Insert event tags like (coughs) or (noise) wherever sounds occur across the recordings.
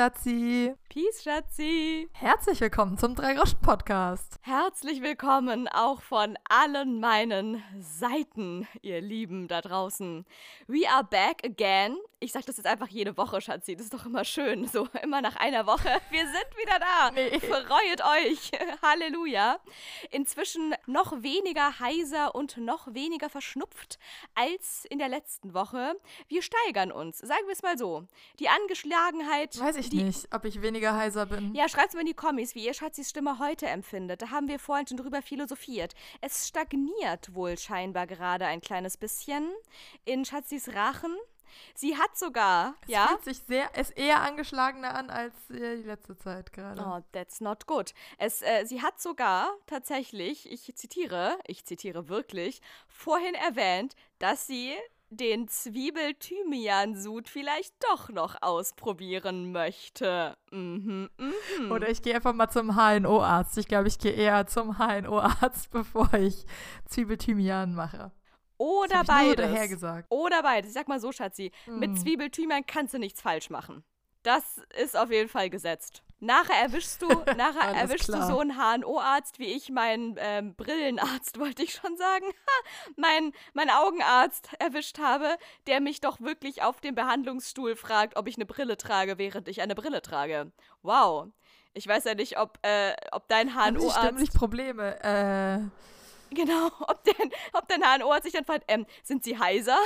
Schatzi. Peace, Schatzi. Herzlich willkommen zum Drei-Groschen-Podcast. Herzlich willkommen auch von allen meinen Seiten, ihr Lieben da draußen. We are back again. Ich sag das jetzt einfach jede Woche, Schatzi. Das ist doch immer schön. So, immer nach einer Woche. (laughs) Wir sind wieder da. Nee. Freuet euch. (laughs) Halleluja. Inzwischen noch weniger heiser und noch weniger verschnupft als in der letzten Woche. Wir steigern uns. Sagen wir es mal so. Die Angeschlagenheit. Weiß ich nicht, ob ich weniger heiser bin. Ja, schreibt es mir in die Kommis, wie ihr Schatzis Stimme heute empfindet. Da haben wir vorhin schon drüber philosophiert. Es stagniert wohl scheinbar gerade ein kleines bisschen in Schatzis Rachen. Sie hat sogar, es ja. fühlt sich sehr, es eher angeschlagener an als äh, die letzte Zeit gerade. Oh, that's not good. Es, äh, sie hat sogar tatsächlich, ich zitiere, ich zitiere wirklich, vorhin erwähnt, dass sie den Zwiebel-Thymian-Sud vielleicht doch noch ausprobieren möchte. Mhm, mhm. Oder ich gehe einfach mal zum HNO-Arzt. Ich glaube, ich gehe eher zum HNO-Arzt, (laughs) bevor ich Zwiebel-Thymian mache. Oder beides. Gesagt. Oder beides. Ich sag mal so, Schatzi. Mm. Mit Zwiebelthymian kannst du nichts falsch machen. Das ist auf jeden Fall gesetzt. Nachher erwischst du, (laughs) nachher erwischst du so einen HNO-Arzt wie ich, meinen ähm, Brillenarzt, (laughs) wollte ich schon sagen, (laughs) mein, mein Augenarzt erwischt habe, der mich doch wirklich auf dem Behandlungsstuhl fragt, ob ich eine Brille trage, während ich eine Brille trage. Wow. Ich weiß ja nicht, ob, äh, ob dein HNO-Arzt. Haben Sie Probleme. Äh Genau, ob, denn, ob dein HNO sich dann fragt, ähm, sind Sie heiser?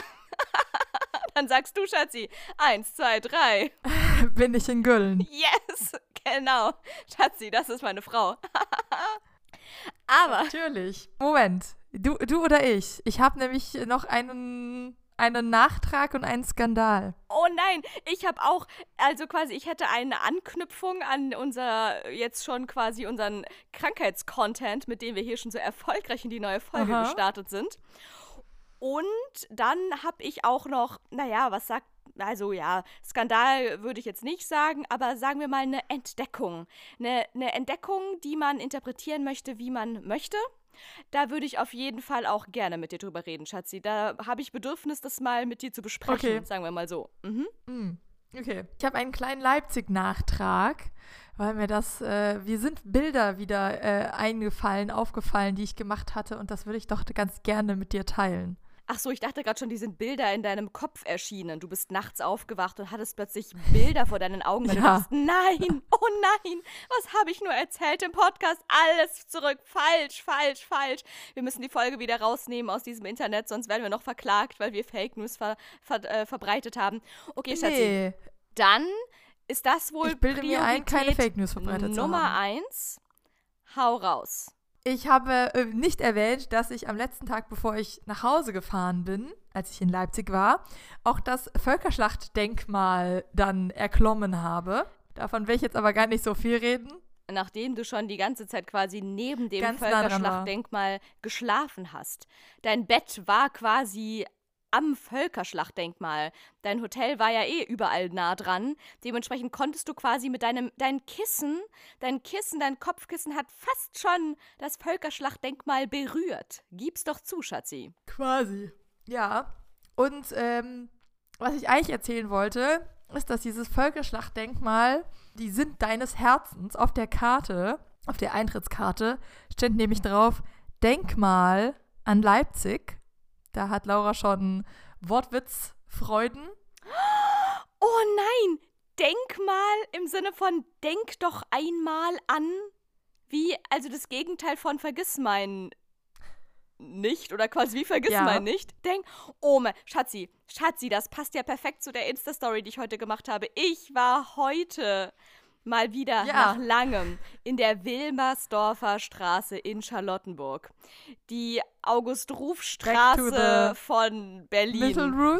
Dann sagst du, Schatzi, eins, zwei, drei. (laughs) Bin ich in Güllen. Yes, (laughs) genau. Schatzi, das ist meine Frau. (laughs) Aber. Natürlich. Moment. Du, du oder ich? Ich habe nämlich noch einen einen Nachtrag und einen Skandal. Oh nein, ich habe auch, also quasi, ich hätte eine Anknüpfung an unser, jetzt schon quasi unseren Krankheitscontent, mit dem wir hier schon so erfolgreich in die neue Folge Aha. gestartet sind. Und dann habe ich auch noch, naja, was sagt also ja, Skandal würde ich jetzt nicht sagen, aber sagen wir mal eine Entdeckung. Eine, eine Entdeckung, die man interpretieren möchte, wie man möchte. Da würde ich auf jeden Fall auch gerne mit dir drüber reden, Schatzi. Da habe ich Bedürfnis, das mal mit dir zu besprechen, okay. sagen wir mal so. Mhm. Mm. Okay. Ich habe einen kleinen Leipzig-Nachtrag, weil mir das, äh, wir sind Bilder wieder äh, eingefallen, aufgefallen, die ich gemacht hatte und das würde ich doch ganz gerne mit dir teilen. Ach so, ich dachte gerade schon, die sind Bilder in deinem Kopf erschienen. Du bist nachts aufgewacht und hattest plötzlich (laughs) Bilder vor deinen Augen. Weil ja. du dachtest, nein, (laughs) oh nein, was habe ich nur erzählt im Podcast? Alles zurück, falsch, falsch, falsch. Wir müssen die Folge wieder rausnehmen aus diesem Internet, sonst werden wir noch verklagt, weil wir Fake News ver ver äh, verbreitet haben. Okay, Schatzi. Nee. Dann ist das wohl ich bilde Priorität mir ein, keine Fake News verbreitet Nummer eins. Hau raus. Ich habe äh, nicht erwähnt, dass ich am letzten Tag, bevor ich nach Hause gefahren bin, als ich in Leipzig war, auch das Völkerschlachtdenkmal dann erklommen habe. Davon will ich jetzt aber gar nicht so viel reden. Nachdem du schon die ganze Zeit quasi neben dem Völkerschlachtdenkmal geschlafen hast. Dein Bett war quasi am Völkerschlachtdenkmal. Dein Hotel war ja eh überall nah dran. Dementsprechend konntest du quasi mit deinem dein Kissen, dein Kissen, dein Kopfkissen hat fast schon das Völkerschlachtdenkmal berührt. Gib's doch zu, Schatzi. Quasi. Ja. Und ähm, was ich eigentlich erzählen wollte, ist, dass dieses Völkerschlachtdenkmal, die sind deines Herzens auf der Karte, auf der Eintrittskarte, steht nämlich drauf Denkmal an Leipzig da hat Laura schon Wortwitzfreuden. Oh nein! Denkmal im Sinne von denk doch einmal an. Wie, also das Gegenteil von vergiss mein nicht oder quasi wie vergiss ja. mein nicht. Denk, oh mein, Schatzi, Schatzi, das passt ja perfekt zu der Insta-Story, die ich heute gemacht habe. Ich war heute mal wieder ja. nach langem in der Wilmersdorfer Straße in Charlottenburg. Die August-Ruf-Straße von Berlin.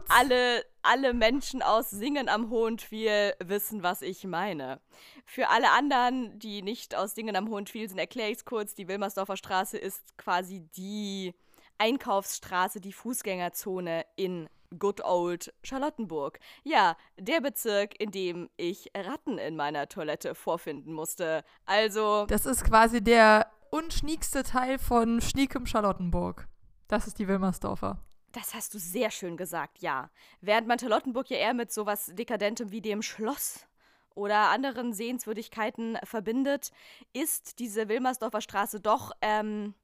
Alle, alle Menschen aus Singen am Hohentwiel wissen, was ich meine. Für alle anderen, die nicht aus Singen am Hohentwiel sind, erkläre ich es kurz. Die Wilmersdorfer Straße ist quasi die Einkaufsstraße, die Fußgängerzone in Good Old Charlottenburg. Ja, der Bezirk, in dem ich Ratten in meiner Toilette vorfinden musste. Also. Das ist quasi der unschniekste Teil von Schniekem Charlottenburg. Das ist die Wilmersdorfer. Das hast du sehr schön gesagt, ja. Während man Charlottenburg ja eher mit sowas Dekadentem wie dem Schloss oder anderen Sehenswürdigkeiten verbindet, ist diese Wilmersdorfer Straße doch ähm,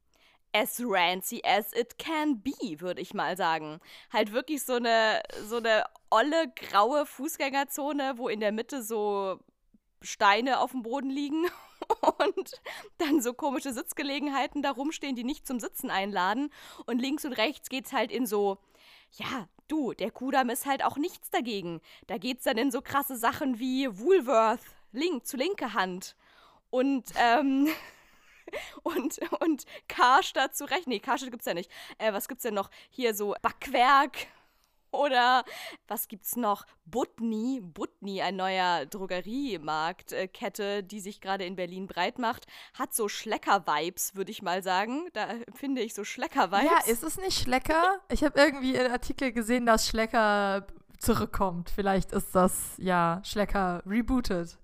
as rancy as it can be, würde ich mal sagen. Halt wirklich so eine, so eine olle, graue Fußgängerzone, wo in der Mitte so Steine auf dem Boden liegen (laughs) und dann so komische Sitzgelegenheiten da rumstehen, die nicht zum Sitzen einladen. Und links und rechts geht's halt in so, ja, du, der Kudamm ist halt auch nichts dagegen. Da geht's dann in so krasse Sachen wie Woolworth, link, zu linke Hand. Und, ähm, (laughs) (laughs) und, und Karstadt zu rechts. Nee, Karstadt gibt's ja nicht. Äh, was gibt's denn noch? Hier so Backwerk (laughs) oder was gibt's noch? Butni, Butni, ein neuer Drogeriemarktkette, die sich gerade in Berlin breit macht, hat so Schlecker-Vibes, würde ich mal sagen. Da finde ich so Schlecker-Vibes. Ja, ist es nicht Schlecker? Ich habe irgendwie einen Artikel gesehen, dass Schlecker zurückkommt. Vielleicht ist das, ja, Schlecker rebooted.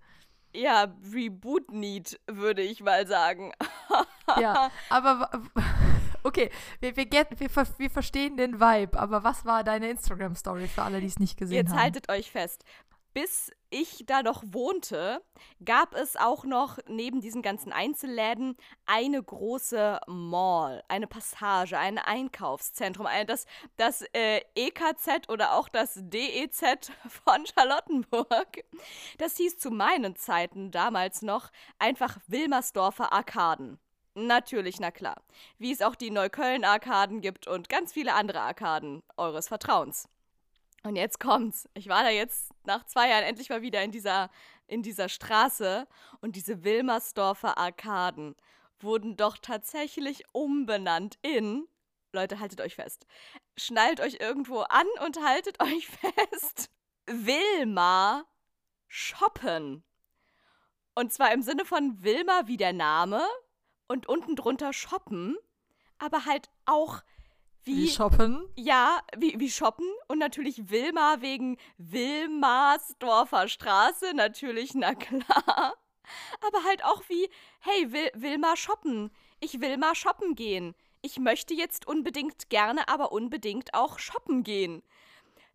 Ja, Reboot Need, würde ich mal sagen. (laughs) ja, aber (laughs) Okay, wir, wir, get, wir, wir, verstehen den Vibe, aber was war deine Instagram-Story für alle, die es nicht gesehen Jetzt haben? Jetzt haltet euch fest. Bis ich da noch wohnte, gab es auch noch neben diesen ganzen Einzelläden eine große Mall, eine Passage, ein Einkaufszentrum, das, das äh, EKZ oder auch das DEZ von (laughs) Charlottenburg. Das hieß zu meinen Zeiten damals noch einfach Wilmersdorfer Arkaden. Natürlich, na klar. Wie es auch die Neukölln-Arkaden gibt und ganz viele andere Arkaden eures Vertrauens. Und jetzt kommt's. Ich war da jetzt nach zwei Jahren endlich mal wieder in dieser, in dieser Straße und diese Wilmersdorfer Arkaden wurden doch tatsächlich umbenannt in. Leute, haltet euch fest. Schnallt euch irgendwo an und haltet (laughs) euch fest. Wilma shoppen. Und zwar im Sinne von Wilma wie der Name, und unten drunter shoppen, aber halt auch wie, wie shoppen? Ja, wie, wie shoppen und natürlich Wilma wegen Wilmersdorfer Straße, natürlich, na klar. Aber halt auch wie, hey, will, will mal shoppen. Ich will mal shoppen gehen. Ich möchte jetzt unbedingt gerne, aber unbedingt auch shoppen gehen.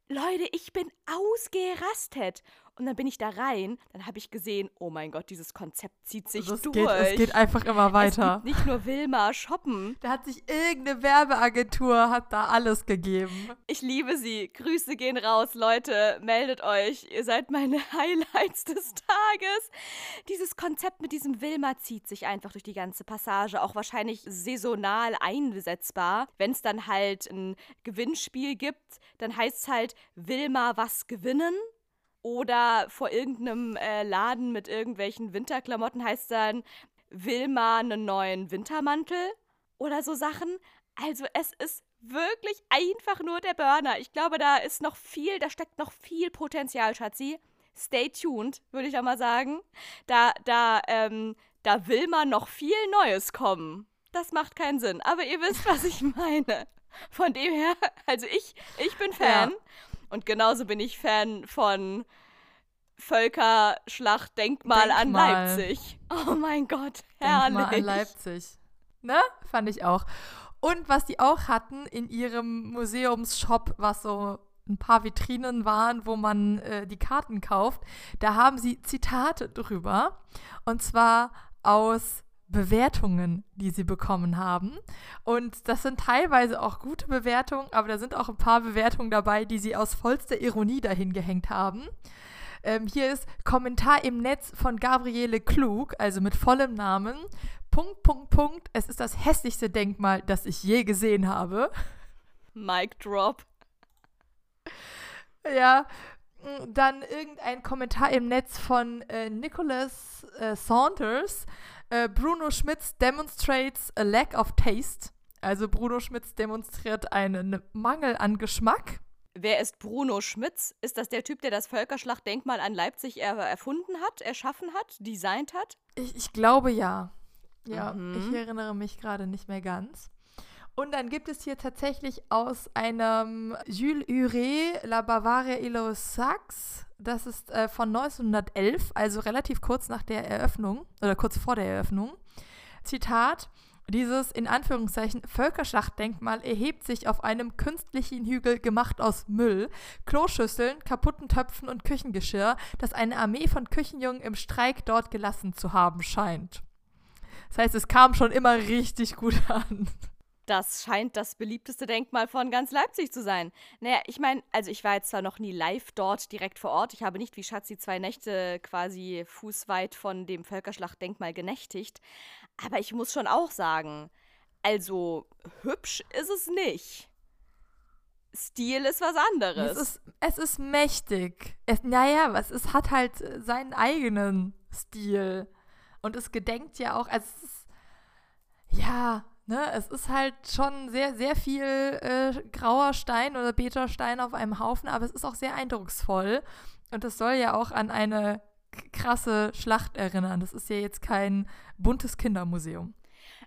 Leute, ich bin ausgerastet. Und dann bin ich da rein, dann habe ich gesehen, oh mein Gott, dieses Konzept zieht sich das durch. Geht, es geht einfach immer weiter. Es nicht nur Wilma shoppen. Da hat sich irgendeine Werbeagentur, hat da alles gegeben. Ich liebe sie. Grüße gehen raus, Leute. Meldet euch. Ihr seid meine (laughs) Highlights des Tages. Dieses Konzept mit diesem Wilma zieht sich einfach durch die ganze Passage. Auch wahrscheinlich saisonal einsetzbar. Wenn es dann halt ein Gewinnspiel gibt, dann heißt es halt Wilma was gewinnen. Oder vor irgendeinem äh, Laden mit irgendwelchen Winterklamotten heißt dann, will mal einen neuen Wintermantel oder so Sachen. Also es ist wirklich einfach nur der Burner. Ich glaube, da ist noch viel, da steckt noch viel Potenzial, Schatzi. Stay tuned, würde ich auch mal sagen. Da, da, ähm, da will man noch viel Neues kommen. Das macht keinen Sinn. Aber ihr wisst, was ich (laughs) meine. Von dem her, also ich, ich bin Fan. Ja. Und genauso bin ich Fan von Völkerschlacht Denkmal, Denkmal. an Leipzig. Oh mein Gott, herrlich. Denkmal an Leipzig. Ne? Fand ich auch. Und was die auch hatten in ihrem Museumsshop, was so ein paar Vitrinen waren, wo man äh, die Karten kauft, da haben sie Zitate drüber. Und zwar aus Bewertungen, die sie bekommen haben. Und das sind teilweise auch gute Bewertungen, aber da sind auch ein paar Bewertungen dabei, die sie aus vollster Ironie dahin gehängt haben. Ähm, hier ist Kommentar im Netz von Gabriele Klug, also mit vollem Namen. Punkt, Punkt, Punkt. Es ist das hässlichste Denkmal, das ich je gesehen habe. Mic drop. Ja, dann irgendein Kommentar im Netz von äh, Nicholas äh, Saunders. Äh, Bruno Schmitz demonstrates a lack of taste. Also Bruno Schmitz demonstriert einen Mangel an Geschmack. Wer ist Bruno Schmitz? Ist das der Typ, der das Völkerschlachtdenkmal an Leipzig er erfunden hat, erschaffen hat, designt hat? Ich, ich glaube ja. Ja, mhm. ich erinnere mich gerade nicht mehr ganz. Und dann gibt es hier tatsächlich aus einem Jules Huré, La Bavaria les Sax, das ist äh, von 1911, also relativ kurz nach der Eröffnung oder kurz vor der Eröffnung. Zitat: Dieses in Anführungszeichen Völkerschlachtdenkmal erhebt sich auf einem künstlichen Hügel gemacht aus Müll, Kloschüsseln, kaputten Töpfen und Küchengeschirr, das eine Armee von Küchenjungen im Streik dort gelassen zu haben scheint. Das heißt, es kam schon immer richtig gut an. Das scheint das beliebteste Denkmal von ganz Leipzig zu sein. Naja, ich meine, also ich war jetzt zwar noch nie live dort direkt vor Ort. Ich habe nicht wie Schatzi zwei Nächte quasi fußweit von dem Völkerschlachtdenkmal genächtigt. Aber ich muss schon auch sagen, also hübsch ist es nicht. Stil ist was anderes. Es ist, es ist mächtig. Es, naja, es, es hat halt seinen eigenen Stil. Und es gedenkt ja auch, also es ist, ja, ne, es ist halt schon sehr, sehr viel äh, grauer Stein oder Beta-Stein auf einem Haufen, aber es ist auch sehr eindrucksvoll. Und es soll ja auch an eine krasse Schlacht erinnern. Das ist ja jetzt kein buntes Kindermuseum.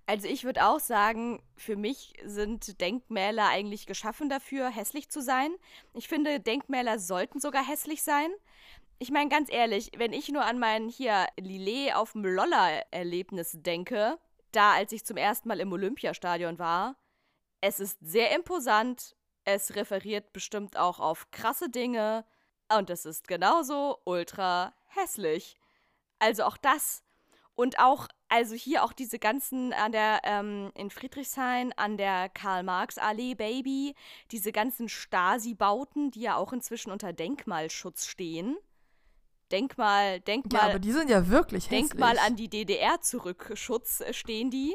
Also ich würde auch sagen, für mich sind Denkmäler eigentlich geschaffen dafür, hässlich zu sein. Ich finde, Denkmäler sollten sogar hässlich sein. Ich meine ganz ehrlich, wenn ich nur an mein hier Lillet auf dem Lolla-Erlebnis denke, da als ich zum ersten Mal im Olympiastadion war, es ist sehr imposant, es referiert bestimmt auch auf krasse Dinge und es ist genauso ultra hässlich. Also auch das und auch, also hier auch diese ganzen an der, ähm, in Friedrichshain, an der Karl-Marx-Allee, Baby, diese ganzen Stasi-Bauten, die ja auch inzwischen unter Denkmalschutz stehen. Denkmal, Denkmal. Ja, aber die sind ja wirklich hässlich. Denkmal an die DDR zurückschutz äh, stehen die.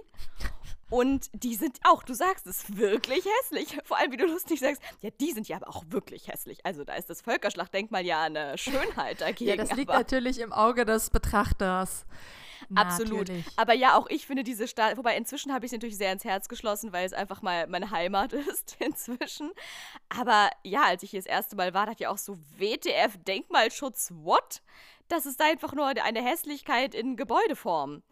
Und die sind auch, du sagst es, wirklich hässlich. Vor allem, wie du lustig sagst, ja, die sind ja aber auch wirklich hässlich. Also da ist das Völkerschlachtdenkmal ja eine Schönheit dagegen. ja, das liegt natürlich im Auge des Betrachters. Absolut. Natürlich. Aber ja, auch ich finde diese Stadt, wobei inzwischen habe ich sie natürlich sehr ins Herz geschlossen, weil es einfach mal meine Heimat (laughs) ist inzwischen. Aber ja, als ich hier das erste Mal war, dachte ich auch so, WTF, Denkmalschutz, what? Das ist einfach nur eine Hässlichkeit in Gebäudeform.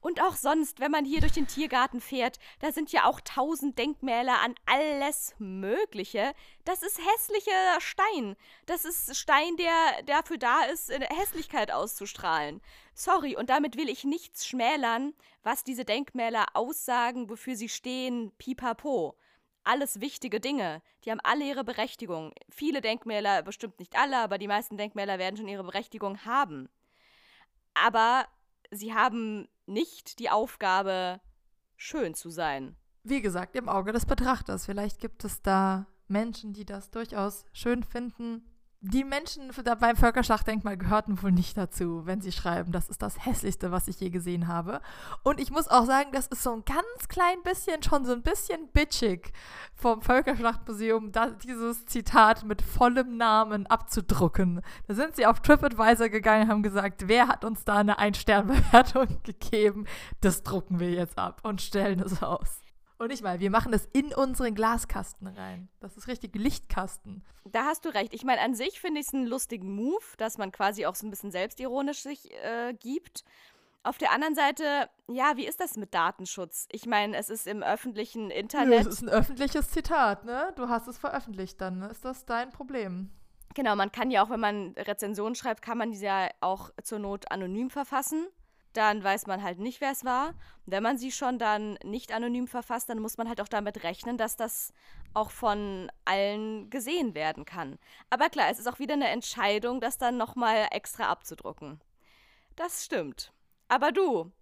Und auch sonst, wenn man hier durch den Tiergarten fährt, da sind ja auch tausend Denkmäler an alles Mögliche. Das ist hässlicher Stein. Das ist Stein, der dafür da ist, Hässlichkeit auszustrahlen. Sorry, und damit will ich nichts schmälern, was diese Denkmäler aussagen, wofür sie stehen, pipapo alles wichtige Dinge. Die haben alle ihre Berechtigung. Viele Denkmäler, bestimmt nicht alle, aber die meisten Denkmäler werden schon ihre Berechtigung haben. Aber sie haben nicht die Aufgabe, schön zu sein. Wie gesagt, im Auge des Betrachters. Vielleicht gibt es da Menschen, die das durchaus schön finden. Die Menschen beim Völkerschlachtdenkmal gehörten wohl nicht dazu, wenn sie schreiben, das ist das hässlichste, was ich je gesehen habe. Und ich muss auch sagen, das ist so ein ganz klein bisschen, schon so ein bisschen bitchig vom Völkerschlachtmuseum, dieses Zitat mit vollem Namen abzudrucken. Da sind sie auf TripAdvisor gegangen und haben gesagt, wer hat uns da eine Ein-Stern-Bewertung (laughs) gegeben? Das drucken wir jetzt ab und stellen es aus. Und nicht mal, wir machen das in unseren Glaskasten rein. Das ist richtig Lichtkasten. Da hast du recht. Ich meine, an sich finde ich es einen lustigen Move, dass man quasi auch so ein bisschen selbstironisch sich äh, gibt. Auf der anderen Seite, ja, wie ist das mit Datenschutz? Ich meine, es ist im öffentlichen Internet. Es ist ein öffentliches Zitat, ne? Du hast es veröffentlicht, dann ist das dein Problem. Genau, man kann ja auch, wenn man Rezensionen schreibt, kann man diese ja auch zur Not anonym verfassen dann weiß man halt nicht, wer es war. Und wenn man sie schon dann nicht anonym verfasst, dann muss man halt auch damit rechnen, dass das auch von allen gesehen werden kann. Aber klar, es ist auch wieder eine Entscheidung, das dann nochmal extra abzudrucken. Das stimmt. Aber du,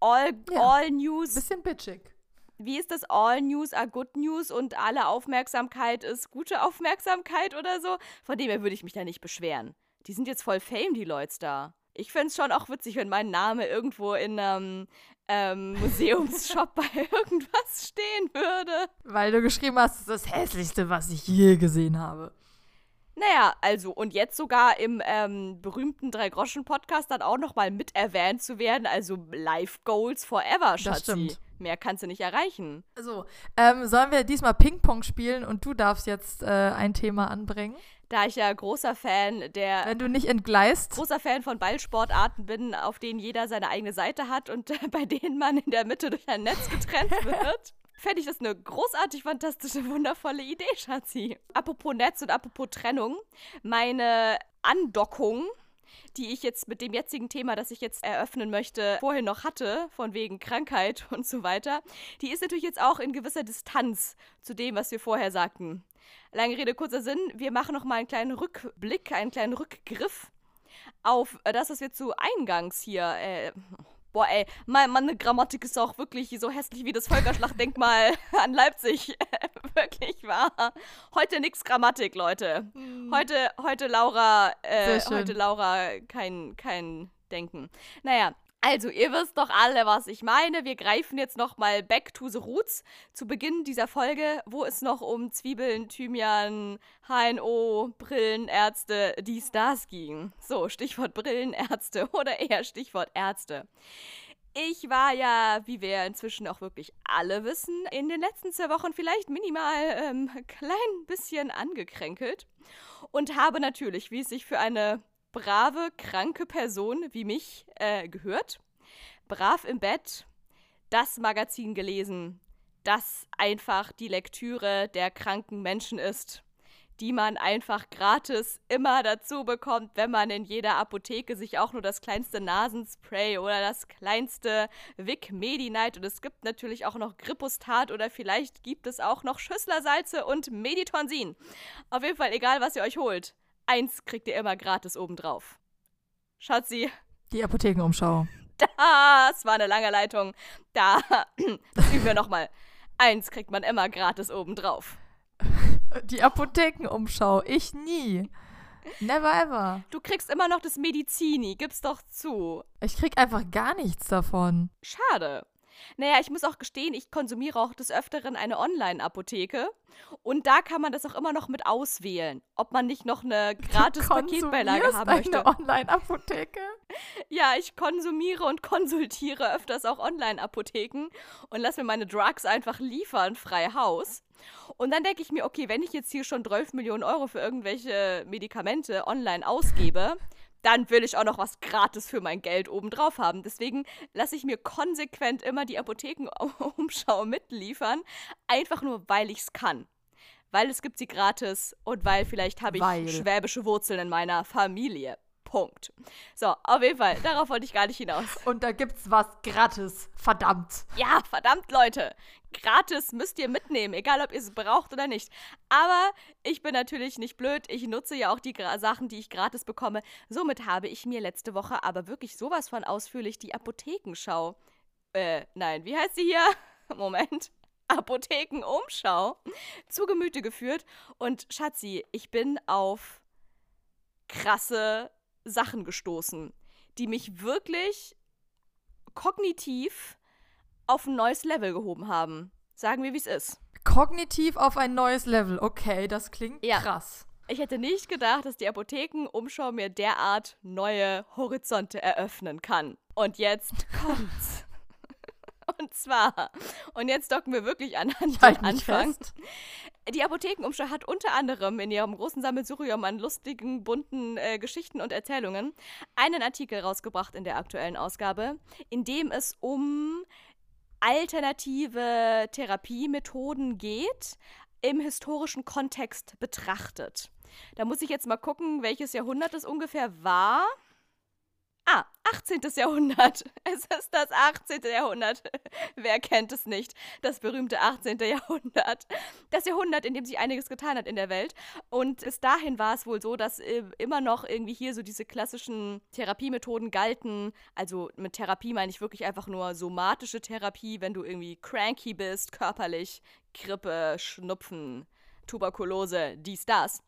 all, ja, all News. Bisschen bitchig. Wie ist das? All News are good news und alle Aufmerksamkeit ist gute Aufmerksamkeit oder so? Von dem her würde ich mich da nicht beschweren. Die sind jetzt voll Fame, die Leute da. Ich fände es schon auch witzig, wenn mein Name irgendwo in einem ähm, (laughs) Museumsshop bei irgendwas stehen würde. Weil du geschrieben hast, das ist das hässlichste, was ich je gesehen habe. Naja, also und jetzt sogar im ähm, berühmten Drei-Groschen-Podcast dann auch nochmal mit erwähnt zu werden. Also Life Goals Forever, Schatzi. Das stimmt. Mehr kannst du nicht erreichen. Also, ähm, sollen wir diesmal Ping-Pong spielen und du darfst jetzt äh, ein Thema anbringen? Da ich ja großer Fan der. Wenn du nicht entgleist. Großer Fan von Ballsportarten bin, auf denen jeder seine eigene Seite hat und (laughs) bei denen man in der Mitte durch ein Netz getrennt (laughs) wird. Fände ich das eine großartig, fantastische, wundervolle Idee, Schatzi. Apropos Netz und apropos Trennung. Meine Andockung die ich jetzt mit dem jetzigen Thema, das ich jetzt eröffnen möchte, vorhin noch hatte, von wegen Krankheit und so weiter, die ist natürlich jetzt auch in gewisser Distanz zu dem, was wir vorher sagten. Lange Rede, kurzer Sinn, wir machen noch mal einen kleinen Rückblick, einen kleinen Rückgriff auf das, was wir zu Eingangs hier äh, Boah, ey, meine Grammatik ist auch wirklich so hässlich wie das Völkerschlachtdenkmal (laughs) an Leipzig. (laughs) wirklich wahr. Heute nix Grammatik, Leute. Hm. Heute, heute Laura, äh, heute Laura kein, kein Denken. Naja, also, ihr wisst doch alle, was ich meine. Wir greifen jetzt nochmal back to the roots zu Beginn dieser Folge, wo es noch um Zwiebeln, Thymian, HNO, Brillenärzte, dies, das ging. So, Stichwort Brillenärzte (laughs) oder eher Stichwort Ärzte. Ich war ja, wie wir inzwischen auch wirklich alle wissen, in den letzten zwei Wochen vielleicht minimal ähm, klein bisschen angekränkelt und habe natürlich, wie es sich für eine brave, kranke Person wie mich äh, gehört. Brav im Bett, das Magazin gelesen, das einfach die Lektüre der kranken Menschen ist, die man einfach gratis immer dazu bekommt, wenn man in jeder Apotheke sich auch nur das kleinste Nasenspray oder das kleinste Vic Medi-Night und es gibt natürlich auch noch Grippostat oder vielleicht gibt es auch noch Schüsslersalze und Meditonsin. Auf jeden Fall egal, was ihr euch holt eins kriegt ihr immer gratis obendrauf. Schatzi. Die Apothekenumschau. Das war eine lange Leitung. Da, das (coughs) üben wir nochmal. Eins kriegt man immer gratis obendrauf. Die Apothekenumschau. Ich nie. Never ever. Du kriegst immer noch das Medizini, gib's doch zu. Ich krieg einfach gar nichts davon. Schade. Naja, ich muss auch gestehen, ich konsumiere auch des Öfteren eine Online-Apotheke. Und da kann man das auch immer noch mit auswählen, ob man nicht noch eine gratis Paketbeilage haben möchte. Eine Online-Apotheke? Ja, ich konsumiere und konsultiere öfters auch Online-Apotheken und lasse mir meine Drugs einfach liefern, frei Haus. Und dann denke ich mir, okay, wenn ich jetzt hier schon 12 Millionen Euro für irgendwelche Medikamente online ausgebe, dann will ich auch noch was gratis für mein Geld obendrauf haben. Deswegen lasse ich mir konsequent immer die Apothekenumschau (laughs) mitliefern, einfach nur, weil ich es kann. Weil es gibt sie gratis und weil vielleicht habe ich weil. schwäbische Wurzeln in meiner Familie. Punkt. So, auf jeden Fall, darauf wollte ich gar nicht hinaus. Und da gibt's was gratis. Verdammt. Ja, verdammt, Leute. Gratis müsst ihr mitnehmen, egal ob ihr es braucht oder nicht. Aber ich bin natürlich nicht blöd. Ich nutze ja auch die Gra Sachen, die ich gratis bekomme. Somit habe ich mir letzte Woche aber wirklich sowas von ausführlich die Apothekenschau. Äh, nein, wie heißt sie hier? (laughs) Moment. Apothekenumschau zu Gemüte geführt. Und Schatzi, ich bin auf krasse Sachen gestoßen, die mich wirklich kognitiv auf ein neues Level gehoben haben. Sagen wir, wie es ist. Kognitiv auf ein neues Level. Okay, das klingt ja. krass. Ich hätte nicht gedacht, dass die Apothekenumschau mir derart neue Horizonte eröffnen kann. Und jetzt (laughs) kommt's. Und zwar, und jetzt docken wir wirklich an, an den Anfang. Fest. Die Apothekenumschau hat unter anderem in ihrem großen Sammelsurium an lustigen, bunten äh, Geschichten und Erzählungen einen Artikel rausgebracht in der aktuellen Ausgabe, in dem es um alternative Therapiemethoden geht, im historischen Kontext betrachtet. Da muss ich jetzt mal gucken, welches Jahrhundert es ungefähr war. Ah, 18. Jahrhundert. (laughs) Es ist das 18. Jahrhundert. (laughs) Wer kennt es nicht? Das berühmte 18. Jahrhundert. Das Jahrhundert, in dem sich einiges getan hat in der Welt. Und bis dahin war es wohl so, dass äh, immer noch irgendwie hier so diese klassischen Therapiemethoden galten. Also mit Therapie meine ich wirklich einfach nur somatische Therapie, wenn du irgendwie cranky bist, körperlich, Grippe, Schnupfen. Tuberkulose, dies, das.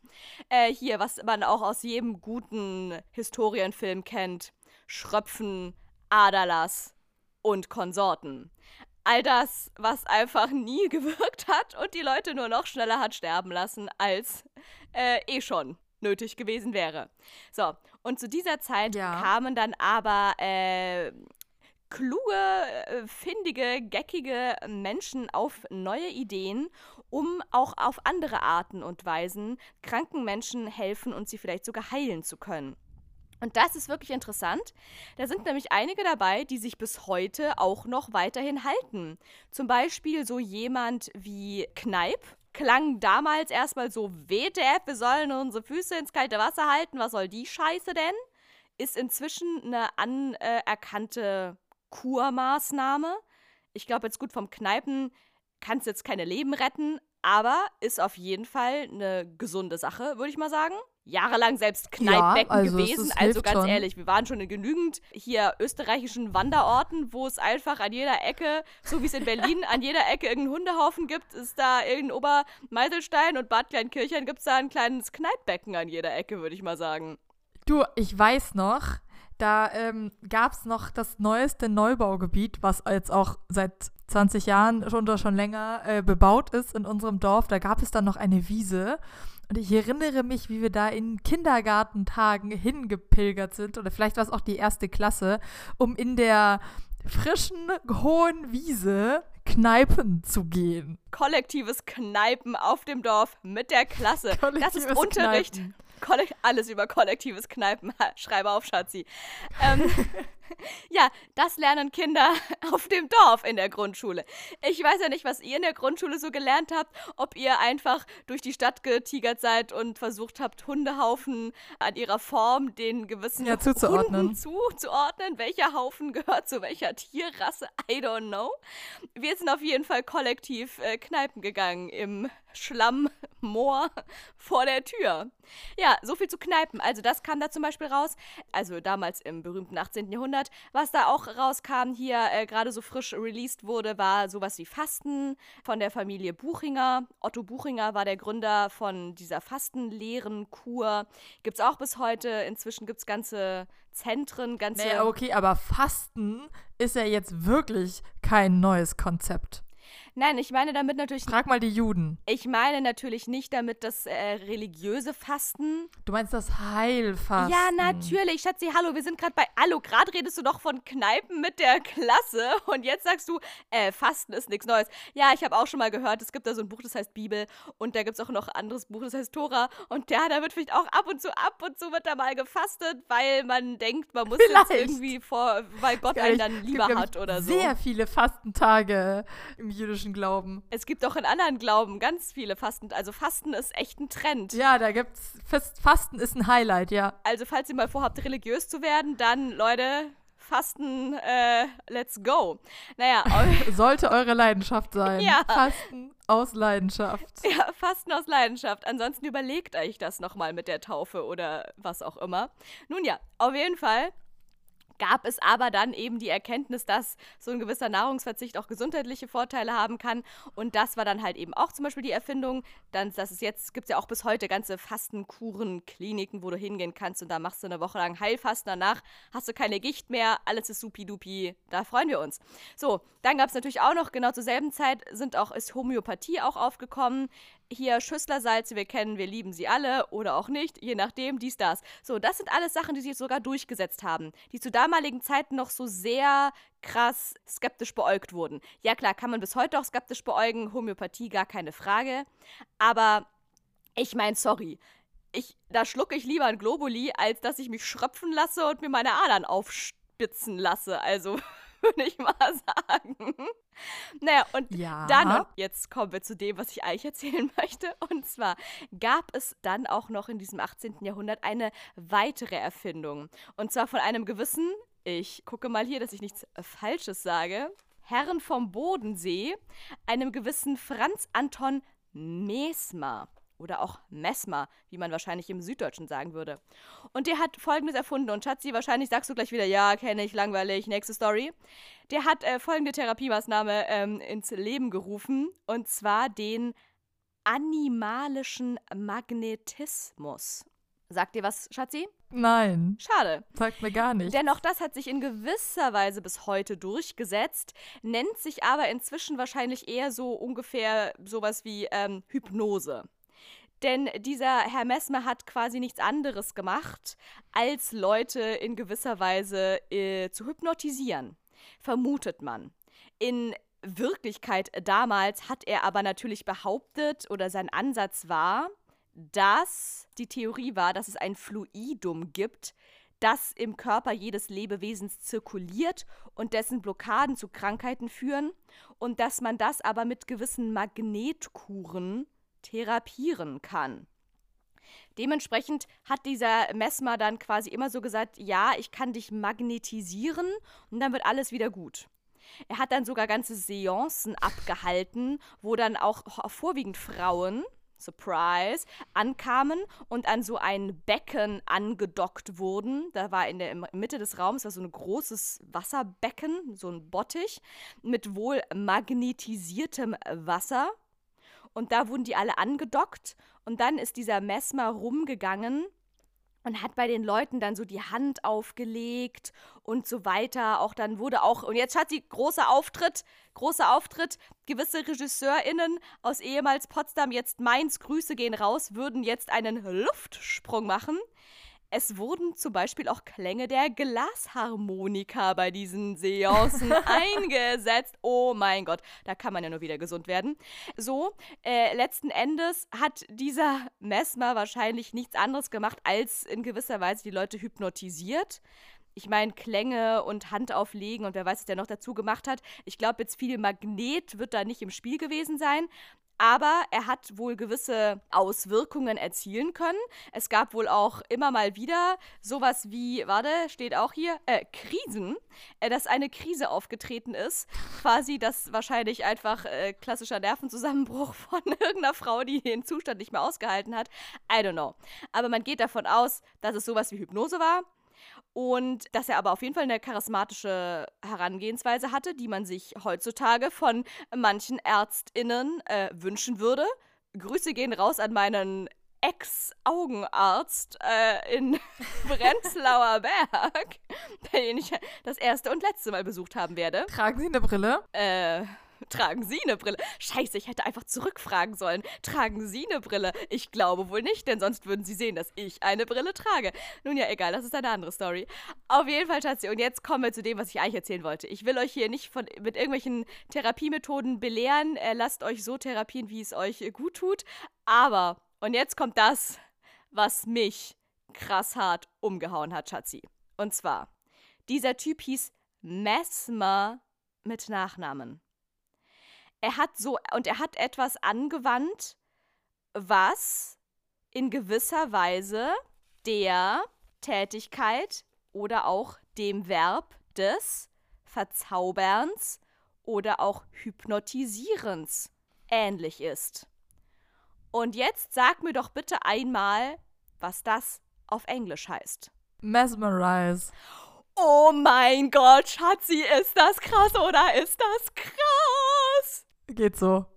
Äh, hier, was man auch aus jedem guten Historienfilm kennt. Schröpfen, Aderlass und Konsorten. All das, was einfach nie (laughs) gewirkt hat und die Leute nur noch schneller hat sterben lassen, als äh, eh schon nötig gewesen wäre. So, und zu dieser Zeit ja. kamen dann aber äh, kluge, äh, findige, geckige Menschen auf neue Ideen, um auch auf andere Arten und Weisen kranken Menschen helfen und sie vielleicht sogar heilen zu können. Und das ist wirklich interessant. Da sind nämlich einige dabei, die sich bis heute auch noch weiterhin halten. Zum Beispiel so jemand wie Kneip. Klang damals erstmal so WTF, wir sollen unsere Füße ins kalte Wasser halten. Was soll die Scheiße denn? ist inzwischen eine anerkannte Kurmaßnahme. Ich glaube jetzt gut vom Kneipen kannst jetzt keine Leben retten, aber ist auf jeden Fall eine gesunde Sache, würde ich mal sagen. Jahrelang selbst Kneippbecken ja, also gewesen. also ganz schon. ehrlich, wir waren schon in genügend hier österreichischen Wanderorten, wo es einfach an jeder Ecke, so wie es in Berlin (laughs) an jeder Ecke irgendeinen Hundehaufen gibt, ist da irgendein Obermeiselstein und Bad Kleinkirchen gibt es da ein kleines Kneippbecken an jeder Ecke, würde ich mal sagen. Du, ich weiß noch, da ähm, gab es noch das neueste Neubaugebiet, was jetzt auch seit 20 Jahren schon oder schon länger äh, bebaut ist in unserem Dorf. Da gab es dann noch eine Wiese. Und ich erinnere mich, wie wir da in Kindergartentagen hingepilgert sind, oder vielleicht war es auch die erste Klasse, um in der frischen, hohen Wiese Kneipen zu gehen. Kollektives Kneipen auf dem Dorf mit der Klasse. Das ist Unterricht. Kneipen. alles über kollektives Kneipen. Schreibe auf, Schatzi. Ähm, (laughs) (laughs) ja, das lernen Kinder (laughs) auf dem Dorf in der Grundschule. Ich weiß ja nicht, was ihr in der Grundschule so gelernt habt, ob ihr einfach durch die Stadt getigert seid und versucht habt, Hundehaufen an ihrer Form den gewissen ja, zuzuordnen. Hunden zuzuordnen. Welcher Haufen gehört zu welcher Tierrasse? I don't know. Wir sind auf jeden Fall kollektiv äh, Kneipen gegangen im Schlammmoor (laughs) vor der Tür. Ja, so viel zu Kneipen. Also das kam da zum Beispiel raus. Also damals im berühmten 18. Jahrhundert. Was da auch rauskam, hier äh, gerade so frisch released wurde, war sowas wie Fasten von der Familie Buchinger. Otto Buchinger war der Gründer von dieser Fastenlehren-Kur. Gibt es auch bis heute. Inzwischen gibt es ganze Zentren, ganze... Nee, okay, aber Fasten ist ja jetzt wirklich kein neues Konzept. Nein, ich meine damit natürlich. Frag mal die Juden. Ich meine natürlich nicht damit das äh, religiöse Fasten. Du meinst das Heilfasten? Ja, natürlich. Schatzi, hallo, wir sind gerade bei Hallo. Gerade redest du doch von Kneipen mit der Klasse und jetzt sagst du, äh, Fasten ist nichts Neues. Ja, ich habe auch schon mal gehört, es gibt da so ein Buch, das heißt Bibel und da gibt es auch noch ein anderes Buch, das heißt Tora und ja, da wird vielleicht auch ab und zu, ab und zu wird da mal gefastet, weil man denkt, man muss vielleicht. jetzt irgendwie vor, weil Gott einen dann lieber hat oder so. Sehr viele Fastentage im jüdischen jüdischen Glauben. Es gibt auch in anderen Glauben ganz viele Fasten. Also Fasten ist echt ein Trend. Ja, da gibt's Fasten ist ein Highlight, ja. Also falls ihr mal vorhabt, religiös zu werden, dann Leute, Fasten, äh, let's go. Naja. (laughs) Sollte eure Leidenschaft sein. Ja. Fasten aus Leidenschaft. Ja, Fasten aus Leidenschaft. Ansonsten überlegt euch das nochmal mit der Taufe oder was auch immer. Nun ja, auf jeden Fall gab es aber dann eben die Erkenntnis, dass so ein gewisser Nahrungsverzicht auch gesundheitliche Vorteile haben kann. Und das war dann halt eben auch zum Beispiel die Erfindung. Dann, das ist jetzt, gibt es ja auch bis heute ganze Fastenkuren, Kliniken, wo du hingehen kannst und da machst du eine Woche lang Heilfasten. Danach hast du keine Gicht mehr, alles ist supi-dupi. Da freuen wir uns. So, dann gab es natürlich auch noch, genau zur selben Zeit sind auch, ist Homöopathie auch aufgekommen hier Schüsslersalze, wir kennen, wir lieben sie alle oder auch nicht, je nachdem, dies, das. So, das sind alles Sachen, die sich sogar durchgesetzt haben, die zu damaligen Zeiten noch so sehr krass skeptisch beäugt wurden. Ja klar, kann man bis heute auch skeptisch beäugen, Homöopathie gar keine Frage, aber ich meine, sorry, ich, da schlucke ich lieber ein Globuli, als dass ich mich schröpfen lasse und mir meine Adern aufspitzen lasse. Also (laughs) (laughs) würde ich mal sagen. Naja, und ja. dann, und jetzt kommen wir zu dem, was ich eigentlich erzählen (laughs) möchte. Und zwar gab es dann auch noch in diesem 18. Jahrhundert eine weitere Erfindung. Und zwar von einem gewissen, ich gucke mal hier, dass ich nichts Falsches sage, Herren vom Bodensee, einem gewissen Franz Anton Mesmer oder auch Mesmer, wie man wahrscheinlich im Süddeutschen sagen würde. Und der hat folgendes erfunden. Und Schatzi, wahrscheinlich sagst du gleich wieder, ja, kenne ich, langweilig, nächste Story. Der hat äh, folgende Therapiemaßnahme ähm, ins Leben gerufen. Und zwar den animalischen Magnetismus. Sagt dir was, Schatzi? Nein. Schade. Sagt mir gar nicht. Dennoch, das hat sich in gewisser Weise bis heute durchgesetzt, nennt sich aber inzwischen wahrscheinlich eher so ungefähr sowas wie ähm, Hypnose. Denn dieser Herr Messmer hat quasi nichts anderes gemacht, als Leute in gewisser Weise äh, zu hypnotisieren. Vermutet man. In Wirklichkeit damals hat er aber natürlich behauptet, oder sein Ansatz war, dass die Theorie war, dass es ein Fluidum gibt, das im Körper jedes Lebewesens zirkuliert und dessen Blockaden zu Krankheiten führen und dass man das aber mit gewissen Magnetkuren therapieren kann. Dementsprechend hat dieser Mesmer dann quasi immer so gesagt, ja, ich kann dich magnetisieren und dann wird alles wieder gut. Er hat dann sogar ganze Seancen abgehalten, wo dann auch vorwiegend Frauen, Surprise, ankamen und an so ein Becken angedockt wurden. Da war in der Mitte des Raums war so ein großes Wasserbecken, so ein Bottich mit wohl magnetisiertem Wasser. Und da wurden die alle angedockt und dann ist dieser Mesmer rumgegangen und hat bei den Leuten dann so die Hand aufgelegt und so weiter. Auch dann wurde auch, und jetzt hat sie großer Auftritt, großer Auftritt. Gewisse RegisseurInnen aus ehemals Potsdam, jetzt Mainz, Grüße gehen raus, würden jetzt einen Luftsprung machen. Es wurden zum Beispiel auch Klänge der Glasharmonika bei diesen Seancen (laughs) eingesetzt. Oh mein Gott, da kann man ja nur wieder gesund werden. So, äh, letzten Endes hat dieser Mesmer wahrscheinlich nichts anderes gemacht, als in gewisser Weise die Leute hypnotisiert ich meine, Klänge und Handauflegen und wer weiß, was der noch dazu gemacht hat. Ich glaube, jetzt viel Magnet wird da nicht im Spiel gewesen sein aber er hat wohl gewisse Auswirkungen erzielen können. Es gab wohl auch immer mal wieder sowas wie, warte, steht auch hier, äh, Krisen, äh, dass eine Krise aufgetreten ist. Quasi das wahrscheinlich einfach äh, klassischer Nervenzusammenbruch (laughs) von irgendeiner Frau, die den Zustand nicht mehr ausgehalten hat. I don't know. Aber man geht davon aus, dass es sowas wie Hypnose war und dass er aber auf jeden Fall eine charismatische Herangehensweise hatte, die man sich heutzutage von manchen ÄrztInnen äh, wünschen würde. Grüße gehen raus an meinen Ex-Augenarzt äh, in (laughs) Prenzlauer Berg, (laughs) den ich das erste und letzte Mal besucht haben werde. Tragen Sie eine Brille? Äh, Tragen Sie eine Brille? Scheiße, ich hätte einfach zurückfragen sollen. Tragen Sie eine Brille? Ich glaube wohl nicht, denn sonst würden Sie sehen, dass ich eine Brille trage. Nun ja, egal, das ist eine andere Story. Auf jeden Fall, Schatzi, und jetzt kommen wir zu dem, was ich eigentlich erzählen wollte. Ich will euch hier nicht von, mit irgendwelchen Therapiemethoden belehren. Äh, lasst euch so therapieren, wie es euch gut tut. Aber, und jetzt kommt das, was mich krass hart umgehauen hat, Schatzi. Und zwar, dieser Typ hieß Mesmer mit Nachnamen er hat so, und er hat etwas angewandt, was in gewisser Weise der Tätigkeit oder auch dem Verb des Verzauberns oder auch Hypnotisierens ähnlich ist. Und jetzt sag mir doch bitte einmal, was das auf Englisch heißt. Mesmerize. Oh mein Gott, Schatzi, ist das krass oder ist das krass? Geht so. (laughs)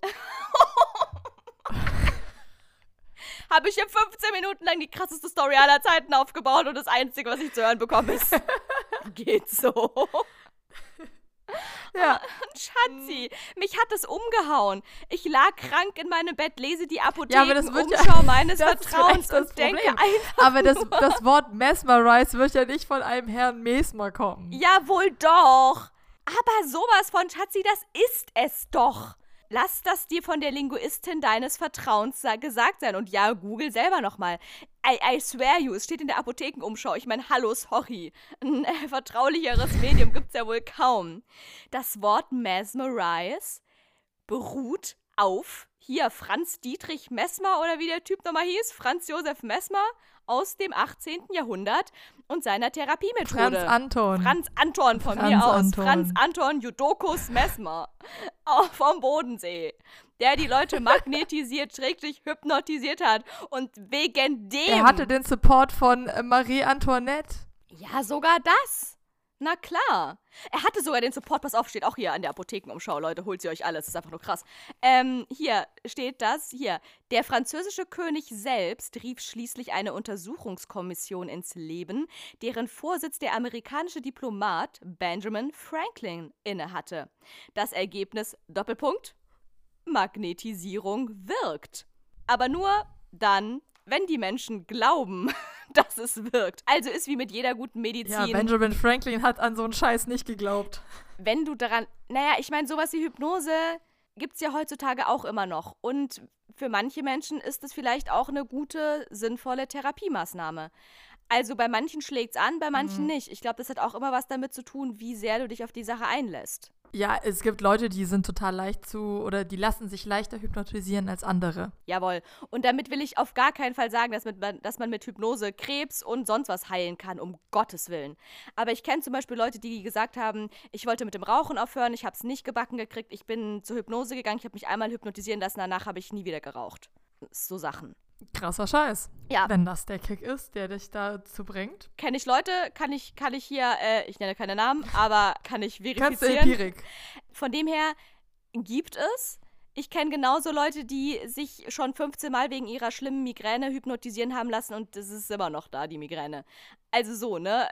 Habe ich hier 15 Minuten lang die krasseste Story aller Zeiten aufgebaut und das Einzige, was ich zu hören bekomme, ist. (laughs) geht so. (laughs) Ja. Schatzi, mich hat das umgehauen. Ich lag krank in meinem Bett, lese die Apotheken, ja, Umschau ja, meines Vertrauens und denke einfach Aber das, das Wort Mesmerize wird ja nicht von einem Herrn Mesmer kommen. Ja, wohl doch. Aber sowas von Schatzi, das ist es doch. Lass das dir von der Linguistin deines Vertrauens gesagt sein. Und ja, Google selber nochmal. I, I swear you, es steht in der Apothekenumschau. Ich meine, hallo, sorry. Ein äh, vertraulicheres Medium gibt's ja wohl kaum. Das Wort mesmerize beruht auf hier Franz Dietrich Messmer oder wie der Typ nochmal hieß, Franz Josef Messmer aus dem 18. Jahrhundert und seiner Therapiemethode. Franz Anton. Franz Anton von Franz mir aus. Anton. Franz Anton Judokus Messmer (laughs) vom Bodensee. Der die Leute magnetisiert, (laughs) schrägstrich hypnotisiert hat. Und wegen dem. Er hatte den Support von äh, Marie Antoinette. Ja, sogar das. Na klar. Er hatte sogar den Support, pass auf, steht auch hier an der Apothekenumschau, Leute, holt sie euch alles, ist einfach nur krass. Ähm, hier steht das, hier. Der französische König selbst rief schließlich eine Untersuchungskommission ins Leben, deren Vorsitz der amerikanische Diplomat Benjamin Franklin innehatte. Das Ergebnis, Doppelpunkt, Magnetisierung wirkt. Aber nur dann, wenn die Menschen glauben, (laughs) dass es wirkt. Also ist wie mit jeder guten Medizin. Ja, Benjamin Franklin hat an so einen Scheiß nicht geglaubt. Wenn du daran, naja, ich meine, sowas wie Hypnose gibt es ja heutzutage auch immer noch. Und für manche Menschen ist es vielleicht auch eine gute, sinnvolle Therapiemaßnahme. Also bei manchen schlägt es an, bei manchen mhm. nicht. Ich glaube, das hat auch immer was damit zu tun, wie sehr du dich auf die Sache einlässt. Ja, es gibt Leute, die sind total leicht zu oder die lassen sich leichter hypnotisieren als andere. Jawohl. Und damit will ich auf gar keinen Fall sagen, dass, mit, dass man mit Hypnose Krebs und sonst was heilen kann, um Gottes Willen. Aber ich kenne zum Beispiel Leute, die gesagt haben, ich wollte mit dem Rauchen aufhören, ich habe es nicht gebacken gekriegt, ich bin zur Hypnose gegangen, ich habe mich einmal hypnotisieren lassen, danach habe ich nie wieder geraucht. So Sachen. Krasser Scheiß. Ja. Wenn das der Kick ist, der dich dazu bringt. Kenne ich Leute, kann ich, kann ich hier, äh, ich nenne keine Namen, (laughs) aber kann ich verifizieren. Empirik. Von dem her gibt es. Ich kenne genauso Leute, die sich schon 15 Mal wegen ihrer schlimmen Migräne hypnotisieren haben lassen und es ist immer noch da, die Migräne. Also so, ne?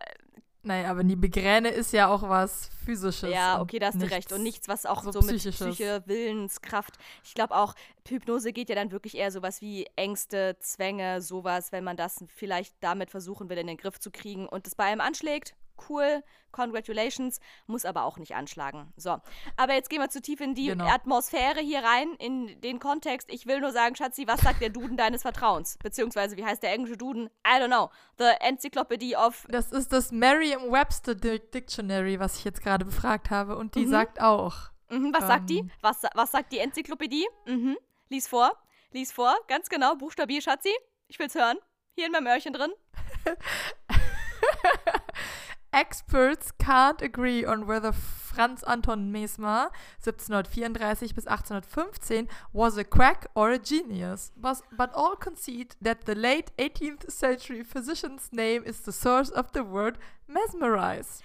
Naja, aber die Migräne ist ja auch was Physisches. Ja, okay, da hast du recht. Und nichts, was auch so so, mit. Psyche, Willenskraft. Ich glaube auch, Hypnose geht ja dann wirklich eher sowas wie Ängste, Zwänge, sowas, wenn man das vielleicht damit versuchen will, in den Griff zu kriegen und es bei einem anschlägt. Cool, congratulations, muss aber auch nicht anschlagen. So, aber jetzt gehen wir zu tief in die Genau. Atmosphäre hier rein, in den Kontext. Ich will nur sagen, Schatzi, was sagt der Duden deines Vertrauens? Beziehungsweise, wie heißt der englische Duden? I don't know. The Encyclopedia of Das ist das Merriam-Webster Di- Dictionary, was ich jetzt gerade befragt habe. Und die Mhm. sagt auch. Mhm, was sagt die? Ähm. Was, was sagt die Enzyklopädie? Mhm. Lies vor. Lies vor. Ganz genau. Buchstabier, Schatzi. Ich will's hören. Hier in meinem Öhrchen drin. (laughs) Experts can't agree on whether Franz Anton Mesmer 1734 bis 1815 was a quack or a genius, but, all concede that the late 18th century physician's name is the source of the word mesmerize.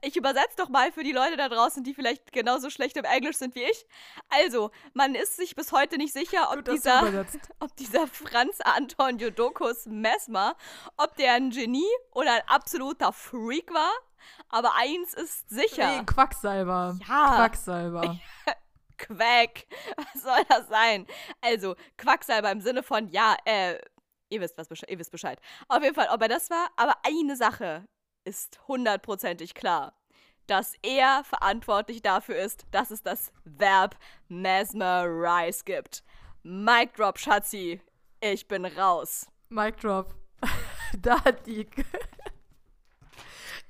Ich übersetze doch mal für die Leute da draußen, die vielleicht genauso schlecht im Englisch sind wie ich. Also, man ist sich bis heute nicht sicher, ob Gut, dieser, (laughs) ob dieser Franz Anton Jodokus Mesmer, ob der ein Genie oder ein absoluter Freak war. Aber eins ist sicher. Nee, Quacksalber. Ja. Quacksalber. (laughs) Quack. Was soll das sein? Also, Quacksalber im Sinne von, ja, äh, ihr wisst, was, ihr wisst Bescheid. Auf jeden Fall, ob er das war, aber eine Sache ist hundertprozentig klar. Dass er verantwortlich dafür ist, dass es das Verb mesmerize gibt. Mic drop, Schatzi. Ich bin raus. Mic drop. (laughs) da hat die.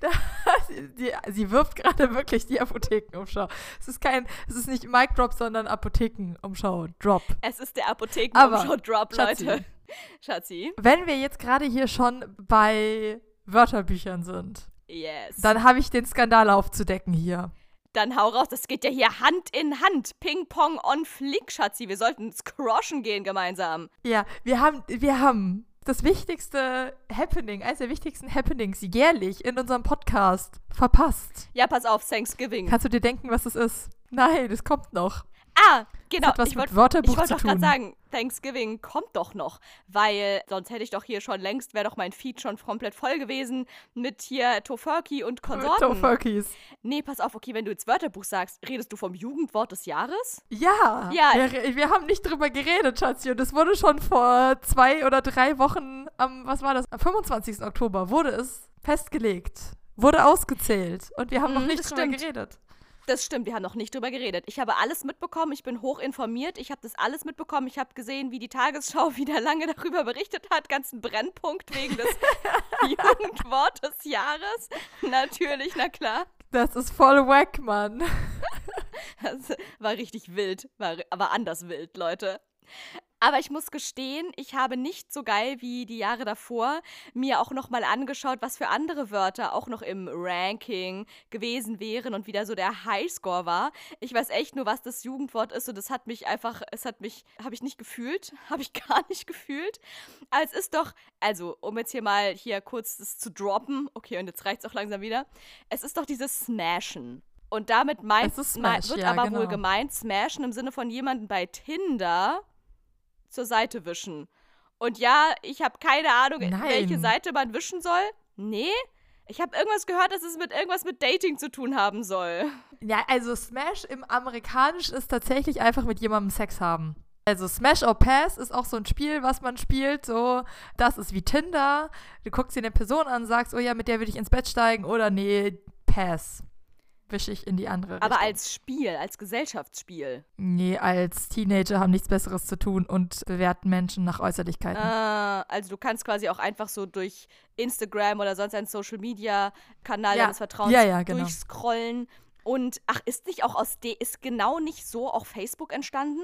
(laughs) die, sie wirft gerade wirklich die Apothekenumschau. Es ist kein, es ist nicht Mic drop, sondern Apothekenumschau. Drop. Es ist der apotheken Aber, drop Schatzi. Leute. (laughs) Schatzi. Wenn wir jetzt gerade hier schon bei Wörterbüchern sind, Yes. dann habe ich den Skandal aufzudecken hier. Dann hau raus, das geht ja hier Hand in Hand. Ping-Pong on Flick, Schatzi. Wir sollten squashen gehen gemeinsam. Ja, wir haben, wir haben das wichtigste Happening, eines der wichtigsten Happenings jährlich in unserem Podcast verpasst. Ja, pass auf, Thanksgiving. Kannst du dir denken, was es ist? Nein, es kommt noch. Ah, genau. hat was ich wollte wollt doch gerade sagen, Thanksgiving kommt doch noch. Weil sonst hätte ich doch hier schon längst, wäre doch mein Feed schon komplett voll gewesen mit hier Tofurkey und Konsorten. Tofurkeys. Nee, pass auf, okay, wenn du jetzt Wörterbuch sagst, redest du vom Jugendwort des Jahres? Ja, Ja. Wir, wir haben nicht drüber geredet, Schatzi. Und es wurde schon vor zwei oder drei Wochen, am, was war das, am 25. Oktober wurde es festgelegt. Wurde ausgezählt. Und wir haben noch Mhm, nicht das drüber geredet. Das stimmt, wir haben noch nicht drüber geredet. Ich habe alles mitbekommen, ich bin hoch informiert, ich habe das alles mitbekommen. Ich habe gesehen, wie die Tagesschau (laughs) wieder lange darüber berichtet hat, ganzen Brennpunkt wegen des (laughs) Jugendwort des Jahres. Natürlich, na klar. Das ist voll wack, Mann. (laughs) Das war richtig wild, war aber anders wild, Leute. Aber ich muss gestehen, ich habe nicht so geil wie die Jahre davor mir auch noch mal angeschaut, was für andere Wörter auch noch im Ranking gewesen wären und wieder so der Highscore war. Ich weiß echt nur, was das Jugendwort ist und es hat mich einfach, es hat mich, habe ich nicht gefühlt, (laughs) habe ich gar nicht gefühlt. Aber es ist doch, also um jetzt hier mal hier kurz das zu droppen, okay, und jetzt reicht's auch langsam wieder. Es ist doch dieses Smashen. Und damit meint, Smash, wird ja, aber genau. wohl gemeint, Smashen im Sinne von jemanden bei Tinder zur Seite wischen. Und ja, ich habe keine Ahnung, Nein. welche Seite man wischen soll. Nee? Ich habe irgendwas gehört, dass es mit irgendwas mit Dating zu tun haben soll. Ja, also Smash im Amerikanischen ist tatsächlich einfach mit jemandem Sex haben. Also Smash or Pass ist auch so ein Spiel, was man spielt. So, das ist wie Tinder. Du guckst dir eine Person an, sagst, oh ja, mit der will ich ins Bett steigen oder nee, Pass. Wische ich in die andere Aber Richtung. als Spiel, als Gesellschaftsspiel. Nee, als Teenager haben nichts Besseres zu tun und bewerten Menschen nach Äußerlichkeiten. Ah, also du kannst quasi auch einfach so durch Instagram oder sonst einen Social Media Kanal Ja. deines Vertrauens Ja, ja, genau. durchscrollen Und ach, ist nicht auch aus D, ist genau nicht so auch Facebook entstanden?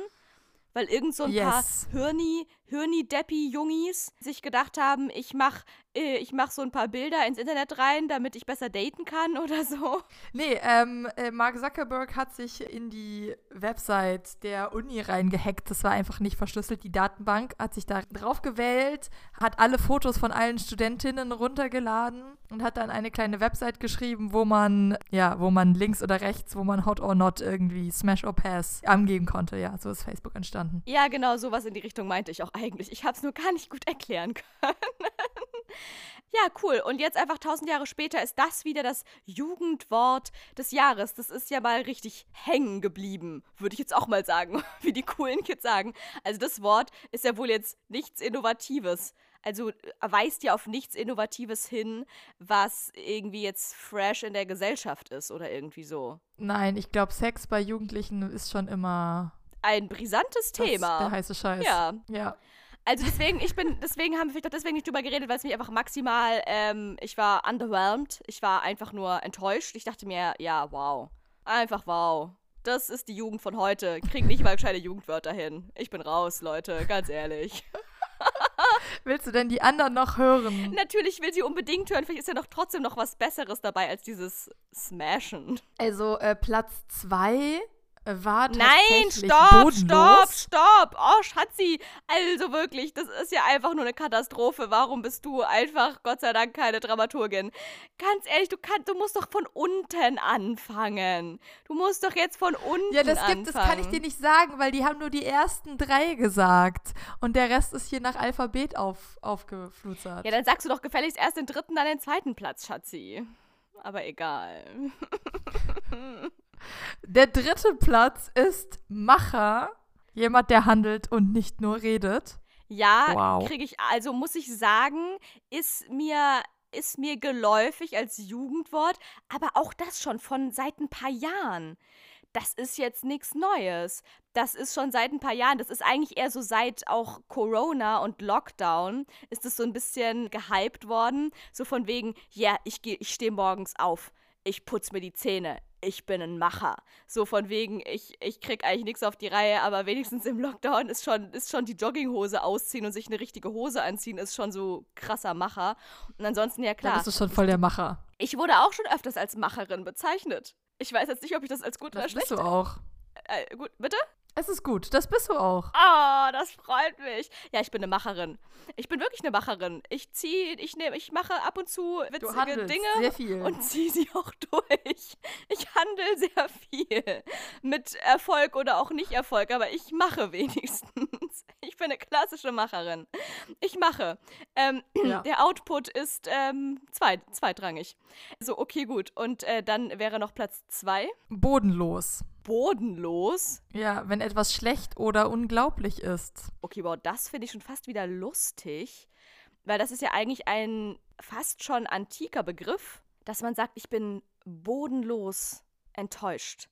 Weil irgend so ein Yes. paar Hirni, Hirni-Deppi-Jungis sich gedacht haben, ich mach, äh, ich mach so ein paar Bilder ins Internet rein, damit ich besser daten kann (laughs) oder so. Nee, ähm, äh, Mark Zuckerberg hat sich in die Website der Uni reingehackt. Das war einfach nicht verschlüsselt. Die Datenbank hat sich da drauf gewählt, hat alle Fotos von allen Studentinnen runtergeladen und hat dann eine kleine Website geschrieben, wo man, ja, wo man links oder rechts, wo man Hot or Not irgendwie Smash or Pass angeben konnte. Ja, so ist Facebook entstanden. Ja, genau, sowas in die Richtung meinte ich auch eigentlich. Ich habe es nur gar nicht gut erklären können. (laughs) ja, cool. Und jetzt einfach tausend Jahre später ist das wieder das Jugendwort des Jahres. Das ist ja mal richtig hängen geblieben, würde ich jetzt auch mal sagen, (laughs) wie die coolen Kids sagen. Also das Wort ist ja wohl jetzt nichts Innovatives. Also äh, weist ja auf nichts Innovatives hin, was irgendwie jetzt fresh in der Gesellschaft ist oder irgendwie so. Nein, ich glaube, Sex bei Jugendlichen ist schon immer ein brisantes Thema. Das ist der heiße Scheiß. Ja. ja. Also deswegen, ich bin, deswegen haben wir deswegen nicht drüber geredet, weil es mich einfach maximal, ähm, ich war underwhelmed, ich war einfach nur enttäuscht. Ich dachte mir, ja, wow. Einfach wow. Das ist die Jugend von heute. Krieg nicht mal gescheite Jugendwörter hin. Ich bin raus, Leute, ganz ehrlich. (laughs) Willst du denn die anderen noch hören? Natürlich will sie unbedingt hören. Vielleicht ist ja noch trotzdem noch was Besseres dabei als dieses Smashen. Also äh, Platz 2 äh, war tatsächlich Nein, stopp, bodenlos. stopp, stopp. Oh, Schatzi, also wirklich, das ist ja einfach nur eine Katastrophe. Warum bist du einfach, Gott sei Dank, keine Dramaturgin? Ganz ehrlich, du, kann, du musst doch von unten anfangen. Du musst doch jetzt von unten anfangen. Ja, das gibt, anfangen. kann ich dir nicht sagen, weil die haben nur die ersten drei gesagt. Und der Rest ist hier nach Alphabet auf, aufgeflutsert. Ja, dann sagst du doch gefälligst erst den dritten, dann den zweiten Platz, Schatzi. Aber egal. (laughs) Der dritte Platz ist Macher, jemand, der handelt und nicht nur redet. Ja, Wow. kriege ich, also muss ich sagen, ist mir, ist mir geläufig als Jugendwort, aber auch das schon von seit ein paar Jahren. Das ist jetzt nichts Neues. Das ist schon seit ein paar Jahren. Das ist eigentlich eher so seit auch Corona und Lockdown ist es so ein bisschen gehypt worden. So von wegen, ja, ich gehe, ich stehe morgens auf, ich putze mir die Zähne, ich bin ein Macher. So von wegen, ich, ich krieg eigentlich nichts auf die Reihe, aber wenigstens im Lockdown ist schon, ist schon die Jogginghose ausziehen und sich eine richtige Hose anziehen, ist schon so krasser Macher. Und ansonsten, ja klar, bist du schon voll der Macher. ich wurde auch schon öfters als Macherin bezeichnet. Ich weiß jetzt nicht, ob ich das als gut oder Das bist schlecht. du auch. Äh, gut, bitte? Es ist gut, das bist du auch. Ah, das freut mich. Ja, ich bin eine Macherin. Ich bin wirklich eine Macherin. Ich ziehe, ich nehme, ich mache ab und zu witzige Dinge sehr viel. und ziehe sie (laughs) auch durch. Ich handle sehr viel. Mit Erfolg oder auch nicht Erfolg, aber ich mache (laughs) wenigstens. Ich bin eine klassische Macherin. Ich mache. Ähm, Ja. (clears throat) Der Output ist ähm, zweit, zweitrangig. So, okay, gut. Und äh, dann wäre noch Platz zwei. Bodenlos. Bodenlos. Ja, wenn etwas schlecht oder unglaublich ist. Okay, wow, das finde ich schon fast wieder lustig, weil das ist ja eigentlich ein fast schon antiker Begriff, dass man sagt, ich bin bodenlos enttäuscht.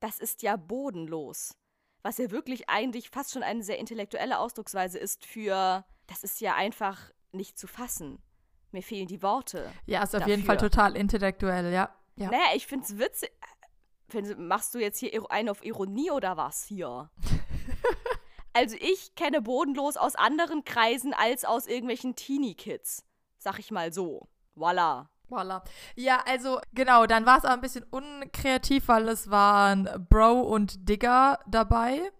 Das ist ja bodenlos. Was ja wirklich eigentlich fast schon eine sehr intellektuelle Ausdrucksweise ist für, das ist ja einfach nicht zu fassen. Mir fehlen die Worte. Ja, ist auf jeden Fall Dafür. total intellektuell, ja. Ja. Naja, ich finde es witzig. Machst du jetzt hier einen auf Ironie oder was hier? (laughs) also ich kenne bodenlos aus anderen Kreisen als aus irgendwelchen Teenie-Kids. Sag ich mal so. Voila. Voila. Ja, also genau, dann war es aber ein bisschen unkreativ, weil es waren Bro und Digger dabei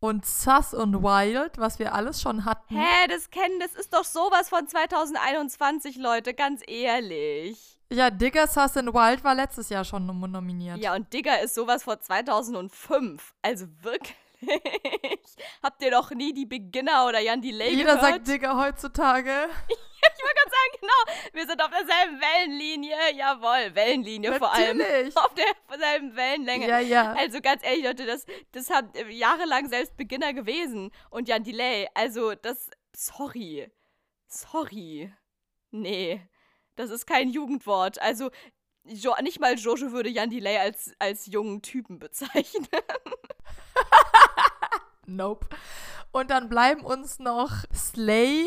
und Sus und Wild, was wir alles schon hatten. Hä, das kennen, das ist doch sowas von 2021, Leute, ganz ehrlich. Ja, Digger, Sus und Wild war letztes Jahr schon nom- nominiert. Ja, und Digger ist sowas von 2005. Also wirklich. (laughs) Habt ihr doch nie die Beginner oder Jan Delay Jeder gehört? sagt Digger heutzutage. (laughs) Ich wollte gerade sagen, genau. Wir sind auf derselben Wellenlinie. Jawohl, Wellenlinie vor allem. Natürlich. Auf derselben Wellenlänge. Ja, ja. Also ganz ehrlich, Leute, das, das äh, jahrelang selbst Beginner gewesen. Und Jan Delay, also das, sorry. Sorry. Nee, das ist kein Jugendwort. Also jo, nicht mal Jojo würde Jan Delay als, als jungen Typen bezeichnen. (laughs) Nope. Und dann bleiben uns noch Slay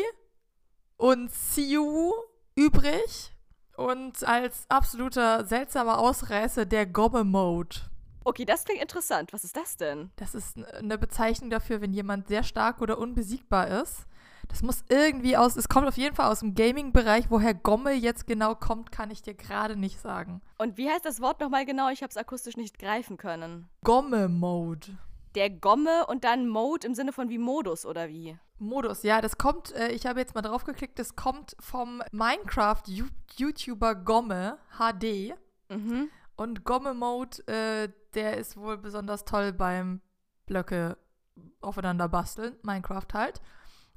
und Siu übrig. Und als absoluter seltsamer Ausreißer der Gomme-Mode. Okay, das klingt interessant. Was ist das denn? Das ist eine Bezeichnung dafür, wenn jemand sehr stark oder unbesiegbar ist. Das muss irgendwie aus, es kommt auf jeden Fall aus dem Gaming-Bereich. Woher Gomme jetzt genau kommt, kann ich dir gerade nicht sagen. Und wie heißt das Wort nochmal genau? Ich habe es akustisch nicht greifen können. Gomme-Mode. Der Gomme und dann Mode im Sinne von wie Modus oder wie? Modus, ja, das kommt, äh, ich habe jetzt mal drauf geklickt, das kommt vom Minecraft-YouTuber Gomme HD. Mhm. Und Gomme-Mode, äh, der ist wohl besonders toll beim Blöcke aufeinander basteln, Minecraft halt.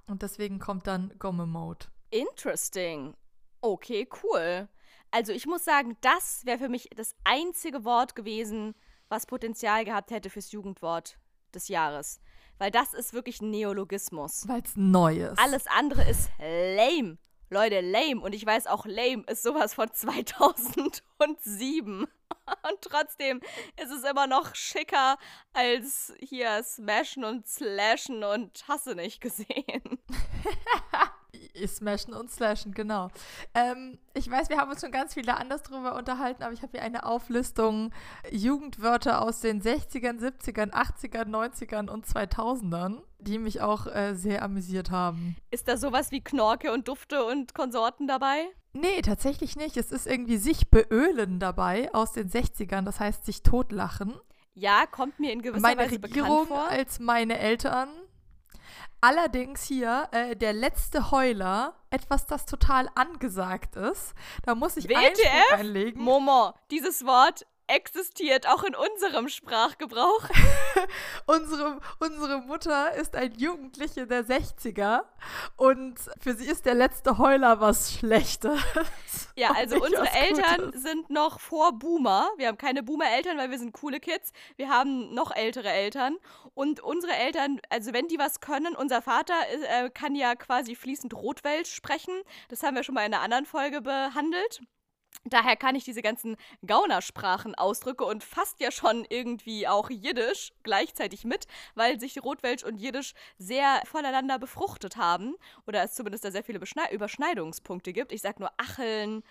Und deswegen kommt dann Gomme-Mode. Interesting. Okay, cool. Also ich muss sagen, das wäre für mich das einzige Wort gewesen, was Potenzial gehabt hätte fürs Jugendwort des Jahres. Weil das ist wirklich ein Neologismus. Weil es neu ist. Alles andere ist lame. Leute, lame. Und ich weiß auch, lame ist sowas von (laughs) 2007. (laughs) Und trotzdem ist es immer noch schicker als hier Smashen und Slashen und Hasse nicht gesehen. (laughs) Smashen und Slashen, genau. Ähm, ich weiß, wir haben uns schon ganz viele anders drüber unterhalten, aber ich habe hier eine Auflistung Jugendwörter aus den 60ern, 70ern, 80ern, 90ern und 2000ern, die mich auch äh, sehr amüsiert haben. Ist da sowas wie Knorke und Dufte und Konsorten dabei? Nee, tatsächlich nicht. Es ist irgendwie sich beölen dabei aus den 60ern, das heißt sich totlachen. Ja, kommt mir in gewisser meine Weise Regierung bekannt vor. als meine Eltern. Allerdings hier äh, der letzte Heuler, etwas, das total angesagt ist. Da muss ich WTF? Einspruch einlegen. Moment, dieses Wort existiert auch in unserem Sprachgebrauch. (laughs) unsere, unsere Mutter ist ein Jugendliche der 60er und für sie ist der letzte Heuler was Schlechtes. Ja, also unsere Eltern Gutes. sind noch vor Boomer. Wir haben keine Boomer-Eltern, weil wir sind coole Kids. Wir haben noch ältere Eltern. Und unsere Eltern, also wenn die was können, unser Vater äh, kann ja quasi fließend Rotwelsch sprechen. Das haben wir schon mal in einer anderen Folge behandelt. Daher kann ich diese ganzen Gaunersprachen ausdrücke und fast ja schon irgendwie auch Jiddisch gleichzeitig mit, weil sich Rotwelsch und Jiddisch sehr voneinander befruchtet haben oder es zumindest da sehr viele Beschnei Überschneidungspunkte gibt. Ich sag nur Acheln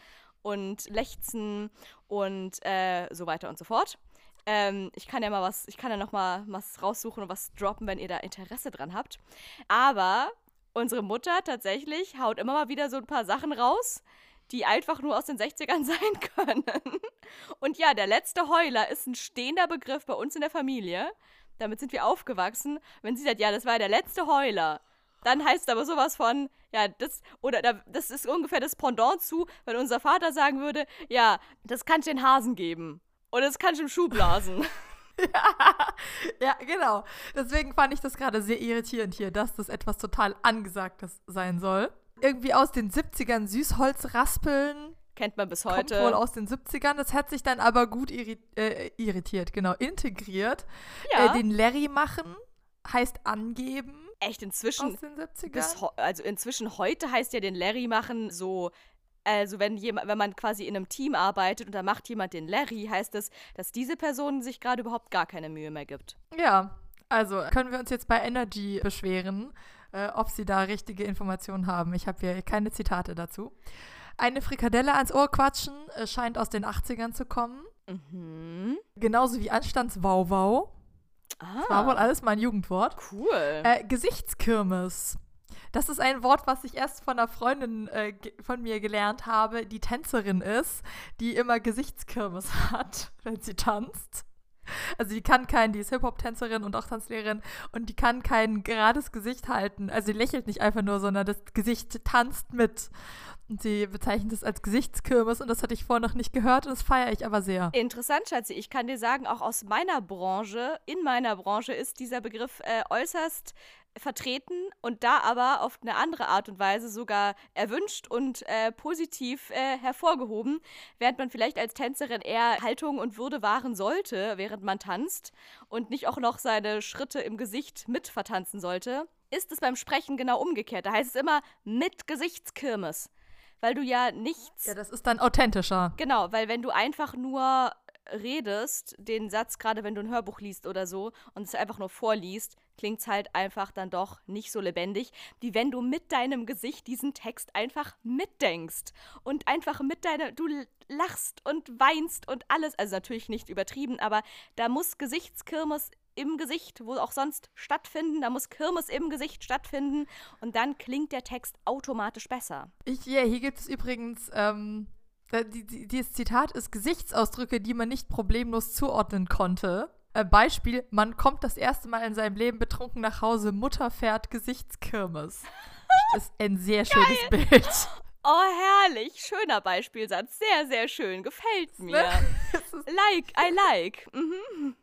und Lechzen und äh, so weiter und so fort. Ähm, ich kann ja mal was, ich kann ja noch mal was raussuchen und was droppen, wenn ihr da Interesse dran habt. Aber unsere Mutter tatsächlich haut immer mal wieder so ein paar Sachen raus, die einfach nur aus den 60ern (laughs) sein können. Und ja, der letzte Heuler ist ein stehender Begriff bei uns in der Familie. Damit sind wir aufgewachsen. Wenn sie sagt, ja, das war der letzte Heuler, dann heißt aber sowas von, ja, das, oder da, das ist ungefähr das Pendant zu, wenn unser Vater sagen würde, ja, das kann ich den Hasen geben. Oder das kann ich im Schuh blasen. (laughs) ja, genau. Deswegen fand ich das gerade sehr irritierend hier, dass das etwas total Angesagtes sein soll. Irgendwie aus den 70ern Süßholzraspeln. Kennt man bis Kommt heute. wohl aus den 70ern. Das hat sich dann aber gut irri äh, irritiert, genau, integriert. ja, Äh, den Larry machen heißt angeben echt inzwischen. aus den 70ern. bis heu- also inzwischen heute heißt ja den Larry machen so also wenn jemand wenn man quasi in einem Team arbeitet und da macht jemand den Larry heißt es dass diese Person sich gerade überhaupt gar keine Mühe mehr gibt Ja, also können wir uns jetzt bei Energy beschweren, äh, ob sie da richtige Informationen haben. Ich habe hier keine Zitate dazu. Eine Frikadelle ans Ohr quatschen äh, scheint aus den 80ern zu kommen. mhm. Genauso wie Anstandswauwau. War wohl ah, alles mein Jugendwort. cool Äh, Gesichtskirmes. Das ist ein Wort, was ich erst von einer Freundin äh, von mir gelernt habe, die Tänzerin ist, die immer Gesichtskirmes (laughs) hat, wenn sie tanzt. Also die kann kein, die ist Hip-Hop-Tänzerin und auch Tanzlehrerin und die kann kein gerades Gesicht halten. Also sie lächelt nicht einfach nur, sondern das Gesicht tanzt mit. Und sie bezeichnet es als Gesichtskirmes und das hatte ich vorher noch nicht gehört und das feiere ich aber sehr. Interessant, Schatzi. Ich kann dir sagen, auch aus meiner Branche, in meiner Branche ist dieser Begriff äh, äußerst vertreten und da aber auf eine andere Art und Weise sogar erwünscht und äh, positiv äh, hervorgehoben, während man vielleicht als Tänzerin eher Haltung und Würde wahren sollte, während man tanzt und nicht auch noch seine Schritte im Gesicht mit vertanzen sollte, ist es beim Sprechen genau umgekehrt. Da heißt es immer mit Gesichtskirmes, weil du ja nichts Ja, das ist dann authentischer. Genau, weil wenn du einfach nur redest, den Satz, gerade wenn du ein Hörbuch liest oder so und es einfach nur vorliest, klingt es halt einfach dann doch nicht so lebendig, wie wenn du mit deinem Gesicht diesen Text einfach mitdenkst und einfach mit deiner, du lachst und weinst und alles, also natürlich nicht übertrieben, aber da muss Gesichtskirmes im Gesicht, wo auch sonst stattfinden. Da muss Kirmes im Gesicht stattfinden und dann klingt der Text automatisch besser. Ich, ja, hier gibt es übrigens, ähm, die, die, dieses Zitat ist Gesichtsausdrücke, die man nicht problemlos zuordnen konnte. Äh, Beispiel, man kommt das erste Mal in seinem Leben betrunken nach Hause, Mutter fährt Gesichtskirmes. Das ist ein sehr (laughs) schönes Geil. Bild. Oh, herrlich. Schöner Beispielsatz. Sehr, sehr schön. Gefällt (laughs) mir. like, I like. Mhm.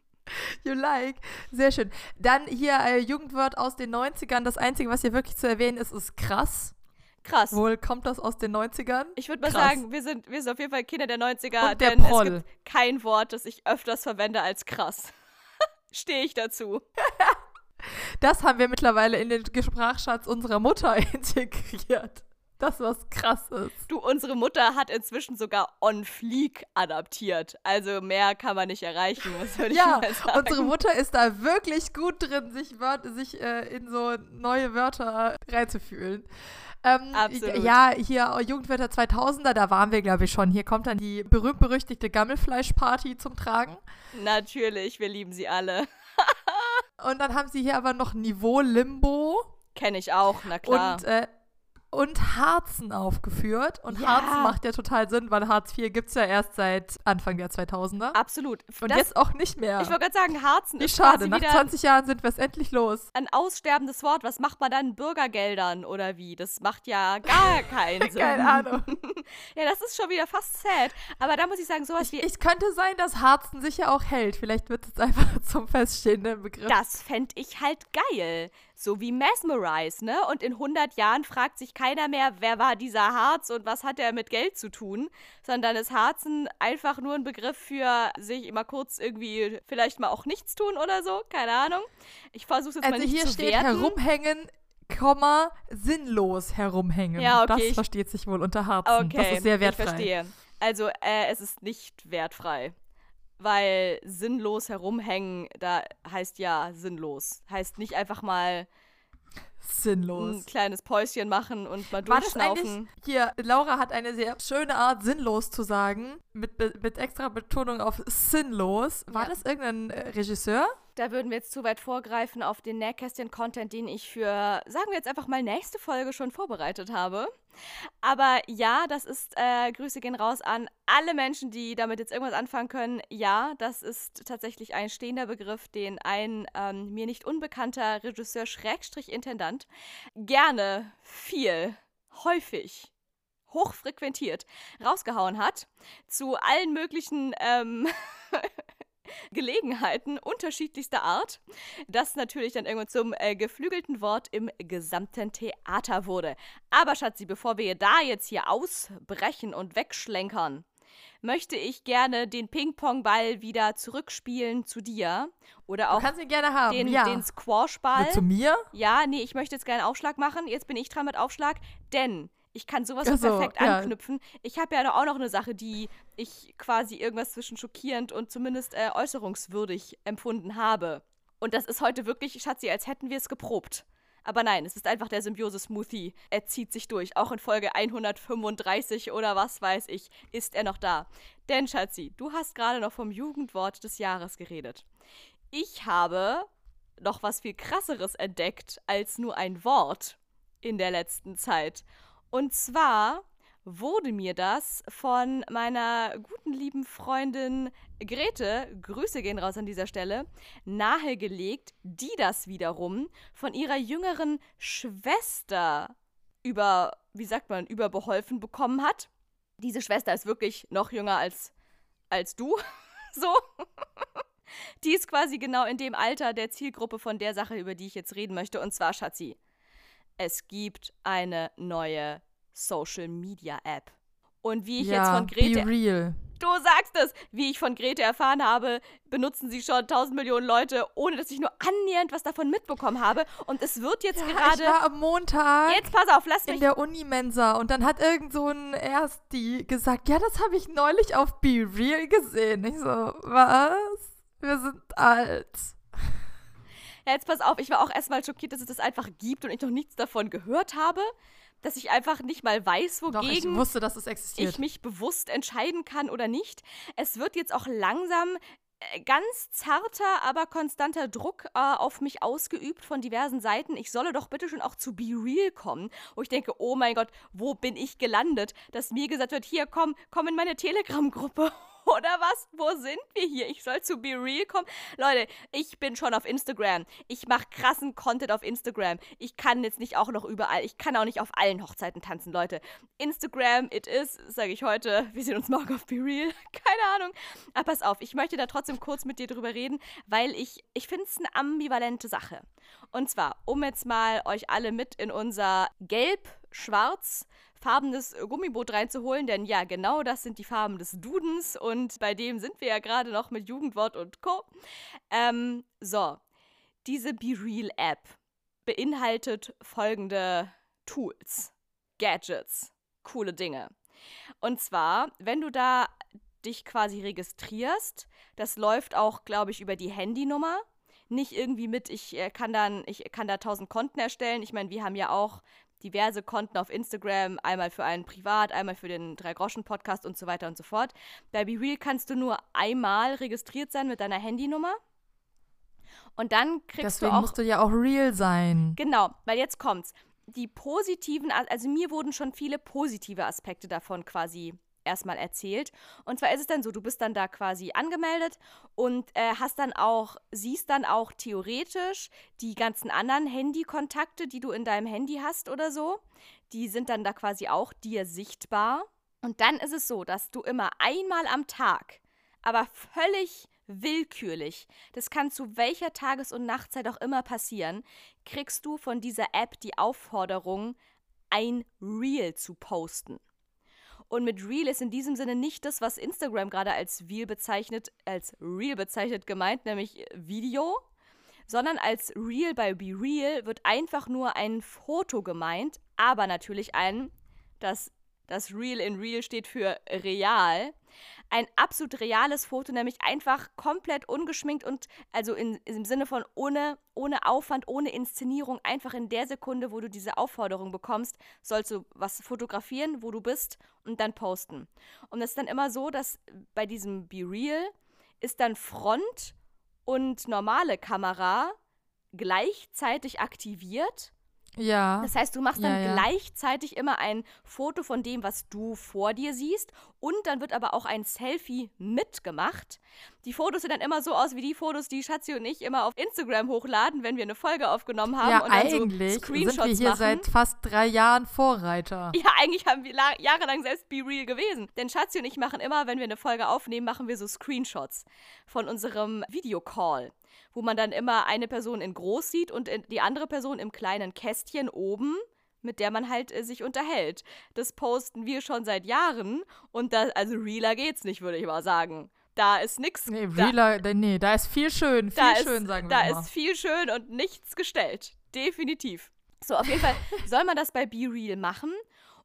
You like. Sehr schön. Dann hier äh, Jugendwort aus den 90ern. Das Einzige, was hier wirklich zu erwähnen ist, ist krass. Krass. Wohl kommt das aus den 90ern? Ich würde mal Krass. sagen, wir sind, wir sind auf jeden Fall Kinder der 90er, Und der denn Proll. es gibt kein Wort, das ich öfters verwende als krass. Stehe ich dazu. (laughs) Das haben wir mittlerweile in den Sprachschatz unserer Mutter (laughs) integriert. Das, was krass ist. Du, unsere Mutter hat inzwischen sogar On Fleek adaptiert. Also mehr kann man nicht erreichen, was würde Ja, ich mal sagen. unsere Mutter ist da wirklich gut drin, sich, sich äh, in so neue Wörter reinzufühlen. Ähm, Absolut. Ja, hier Jugendwörter 2000er, da waren wir, glaube ich, schon. Hier kommt dann die berühmt-berüchtigte Gammelfleischparty zum Tragen. Natürlich, wir lieben sie alle. (laughs) Und dann haben sie hier aber noch Niveau Limbo Kenne ich auch, na klar. und, äh, und Harzen aufgeführt. Und Ja. Harzen macht ja total Sinn, weil Hartz IV gibt es ja erst seit Anfang der 2000er. Absolut. Und das, jetzt auch nicht mehr. ich wollte gerade sagen, Harzen Wie ist schade, nach wieder 20 Jahren sind wir es endlich los. ein aussterbendes Wort. Was macht man dann? Bürgergeldern oder wie? Das macht ja gar (laughs) keinen Sinn. Keine Ahnung. (laughs) Ja, das ist schon wieder fast sad. Aber da muss ich sagen, sowas wie Es könnte sein, dass Harzen sich ja auch hält. Vielleicht wird es (laughs) einfach zum feststehenden Begriff. Das fände ich halt geil. So wie Mesmerize, ne? Und in 100 Jahren fragt sich keiner mehr, wer war dieser Harz und was hat er mit Geld zu tun, sondern ist Harzen einfach nur ein Begriff für sich immer kurz irgendwie vielleicht mal auch nichts tun oder so, keine Ahnung. Ich versuche jetzt mal also nicht hier zu steht werten. herumhängen, Komma, sinnlos herumhängen. Ja, okay, Das versteht sich wohl unter Harzen. Okay, das ist sehr wertfrei. ich verstehe. Also, äh, es ist nicht wertfrei. Weil sinnlos herumhängen, da heißt ja sinnlos. Heißt nicht einfach mal Sinnlos. ein kleines Päuschen machen und mal War durchschnaufen. hier, Laura hat eine sehr schöne Art, sinnlos zu sagen, mit, mit extra Betonung auf sinnlos. War Ja. das irgendein äh, Regisseur? Da würden wir jetzt zu weit vorgreifen auf den Nähkästchen-Content, den ich für, sagen wir jetzt einfach mal, nächste Folge schon vorbereitet habe. Aber ja, das ist, äh, Grüße gehen raus an alle Menschen, die damit jetzt irgendwas anfangen können. Ja, das ist tatsächlich ein stehender Begriff, den ein ähm, mir nicht unbekannter Regisseur Schrägstrich Intendant gerne, viel, häufig hochfrequentiert rausgehauen hat zu allen möglichen ähm, (laughs) Gelegenheiten unterschiedlichster Art, das natürlich dann irgendwann zum äh, geflügelten Wort im gesamten Theater wurde. Aber Schatzi, bevor wir da jetzt hier ausbrechen und wegschlenkern, möchte ich gerne den Ping-Pong-Ball wieder zurückspielen zu dir. Oder Du auch kannst ihn gerne haben. den, ja. den Squash-Ball. Zu mir? Ja, nee, ich möchte jetzt gerne einen Aufschlag machen. Jetzt bin ich dran mit Aufschlag, denn ich kann sowas so, perfekt ja. anknüpfen. Ich habe ja auch noch eine Sache, die ich quasi irgendwas zwischen schockierend und zumindest äh, äußerungswürdig empfunden habe. Und das ist heute wirklich, Schatzi, als hätten wir es geprobt. Aber nein, es ist einfach der Symbiose-Smoothie. Er zieht sich durch. Auch in Folge 135 oder was weiß ich, ist er noch da. Denn, Schatzi, du hast gerade noch vom Jugendwort des Jahres geredet. Ich habe noch was viel krasseres entdeckt als nur ein Wort in der letzten Zeit. Und zwar wurde mir das von meiner guten lieben Freundin Grete, Grüße gehen raus an dieser Stelle, nahegelegt, die das wiederum von ihrer jüngeren Schwester über, wie sagt man, überbeholfen bekommen hat. Diese Schwester ist wirklich noch jünger als, als du. (laughs) so. Die ist quasi genau in dem Alter der Zielgruppe von der Sache, über die ich jetzt reden möchte. Und zwar, Schatzi, es gibt eine neue Social Media App. Und wie ich ja, jetzt von Grete Be real. Du sagst es. Wie ich von Grete erfahren habe, benutzen sie schon tausend Millionen Leute, ohne dass ich nur annähernd was davon mitbekommen habe. Und es wird jetzt ja, gerade. Ich war am Montag. Jetzt pass auf, lass mich. In der Unimensa. Und dann hat irgend so ein Ersti gesagt: Ja, das habe ich neulich auf Be Real gesehen. Ich so, was? Wir sind alt. Ja, jetzt pass auf, ich war auch erstmal schockiert, dass es das einfach gibt und ich noch nichts davon gehört habe dass ich einfach nicht mal weiß, wogegen Doch, ich, wusste, dass es existiert. ich mich bewusst entscheiden kann oder nicht. Es wird jetzt auch langsam äh, ganz zarter, aber konstanter Druck äh, auf mich ausgeübt von diversen Seiten. Ich solle doch bitte schon auch zu Be Real kommen. Wo ich denke, oh mein Gott, wo bin ich gelandet? Dass mir gesagt wird, hier, komm, komm in meine Telegram-Gruppe. Oder was? Wo sind wir hier? Ich soll zu Be Real kommen? Leute, ich bin schon auf Instagram. Ich mache krassen Content auf Instagram. Ich kann jetzt nicht auch noch überall. Ich kann auch nicht auf allen Hochzeiten tanzen, Leute. Instagram, it is, sage ich heute. Wir sehen uns morgen auf Be Real. (laughs) Keine Ahnung. Aber pass auf, ich möchte da trotzdem kurz mit dir drüber reden, weil ich, ich finde es eine ambivalente Sache. Und zwar, um jetzt mal euch alle mit in unser Gelb-Schwarz farbenes Gummiboot reinzuholen, denn ja, genau das sind die Farben des Dudens und bei dem sind wir ja gerade noch mit Jugendwort und Co. Ähm, so, diese Be Real App beinhaltet folgende Tools, Gadgets, coole Dinge. Und zwar, wenn du da dich quasi registrierst, das läuft auch, glaube ich, über die Handynummer nicht irgendwie mit, ich äh, kann dann, ich kann da tausend Konten erstellen. Ich meine, wir haben ja auch diverse Konten auf Instagram, einmal für einen Privat, einmal für den Drei-Groschen-Podcast und so weiter und so fort. Bei BeReal kannst du nur einmal registriert sein mit deiner Handynummer. Und dann kriegst Deswegen du auch. musst du ja auch real sein. Genau, weil jetzt kommt's. Die positiven, also mir wurden schon viele positive Aspekte davon quasi erstmal erzählt. Und zwar ist es dann so, du bist dann da quasi angemeldet und äh, hast dann auch, siehst dann auch theoretisch die ganzen anderen Handykontakte, die du in deinem Handy hast oder so. Die sind dann da quasi auch dir sichtbar. Und dann ist es so, dass du immer einmal am Tag, aber völlig willkürlich, das kann zu welcher Tages- und Nachtzeit auch immer passieren, kriegst du von dieser App die Aufforderung, ein Reel zu posten. Und mit Real ist in diesem Sinne nicht das, was Instagram gerade als Real bezeichnet, als Real bezeichnet gemeint, nämlich Video, sondern als Real bei Be Real wird einfach nur ein Foto gemeint, aber natürlich ein, das das Real in Real steht für real. Ein absolut reales Foto, nämlich einfach komplett ungeschminkt und also in, im Sinne von ohne, ohne Aufwand, ohne Inszenierung, einfach in der Sekunde, wo du diese Aufforderung bekommst, sollst du was fotografieren, wo du bist und dann posten. Und es ist dann immer so, dass bei diesem Be Real ist dann Front und normale Kamera gleichzeitig aktiviert ja. Das heißt, du machst dann ja, ja. gleichzeitig immer ein Foto von dem, was du vor dir siehst. Und dann wird aber auch ein Selfie mitgemacht. Die Fotos sehen dann immer so aus wie die Fotos, die Schatzi und ich immer auf Instagram hochladen, wenn wir eine Folge aufgenommen haben. Ja, und eigentlich so Screenshots sind wir hier machen. seit fast drei Jahren Vorreiter. (laughs) Ja, eigentlich haben wir jahrelang selbst Be Real gewesen. Denn Schatzi und ich machen immer, wenn wir eine Folge aufnehmen, machen wir so Screenshots von unserem Videocall wo man dann immer eine Person in groß sieht und die andere Person im kleinen Kästchen oben mit der man halt äh, sich unterhält. Das posten wir schon seit Jahren und da, also realer geht's nicht, würde ich mal sagen. Da ist nichts. Nee, realer, da, nee, da ist viel schön, viel da schön, ist, sagen wir Da mal. ist viel schön und nichts gestellt. Definitiv. So, auf jeden Fall (laughs) soll man das bei Be Real machen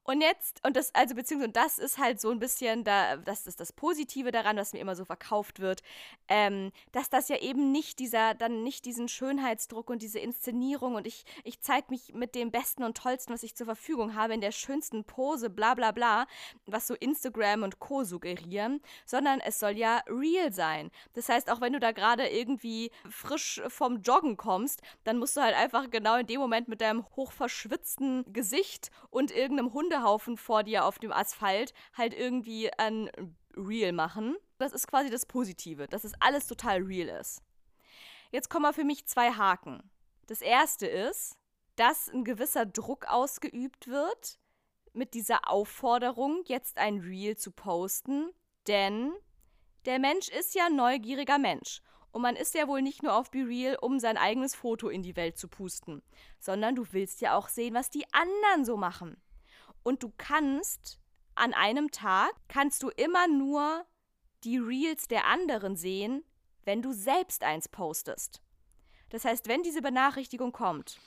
und jetzt, und das, also beziehungsweise das ist halt so ein bisschen, da, das ist das Positive daran, was mir immer so verkauft wird, ähm, dass das ja eben nicht dieser, dann nicht diesen Schönheitsdruck und diese Inszenierung und ich, ich zeige mich mit dem Besten und Tollsten, was ich zur Verfügung habe, in der schönsten Pose, bla bla bla, was so Instagram und Co. suggerieren, sondern es soll ja real sein. Das heißt, auch wenn du da gerade irgendwie frisch vom Joggen kommst, dann musst du halt einfach genau in dem Moment mit deinem hochverschwitzten Gesicht und irgendeinem Hunde Hundehaufen vor dir auf dem Asphalt halt irgendwie ein Real machen. Das ist quasi das Positive, dass es alles total real ist. Jetzt kommen für mich zwei Haken. Das erste ist, dass ein gewisser Druck ausgeübt wird mit dieser Aufforderung, jetzt ein Reel zu posten, denn der Mensch ist ja ein neugieriger Mensch. Und man ist ja wohl nicht nur auf BeReal, um sein eigenes Foto in die Welt zu pusten, sondern du willst ja auch sehen, was die anderen so machen. Und du kannst an einem Tag, kannst du immer nur die Reels der anderen sehen, wenn du selbst eins postest. Das heißt, wenn diese Benachrichtigung kommt,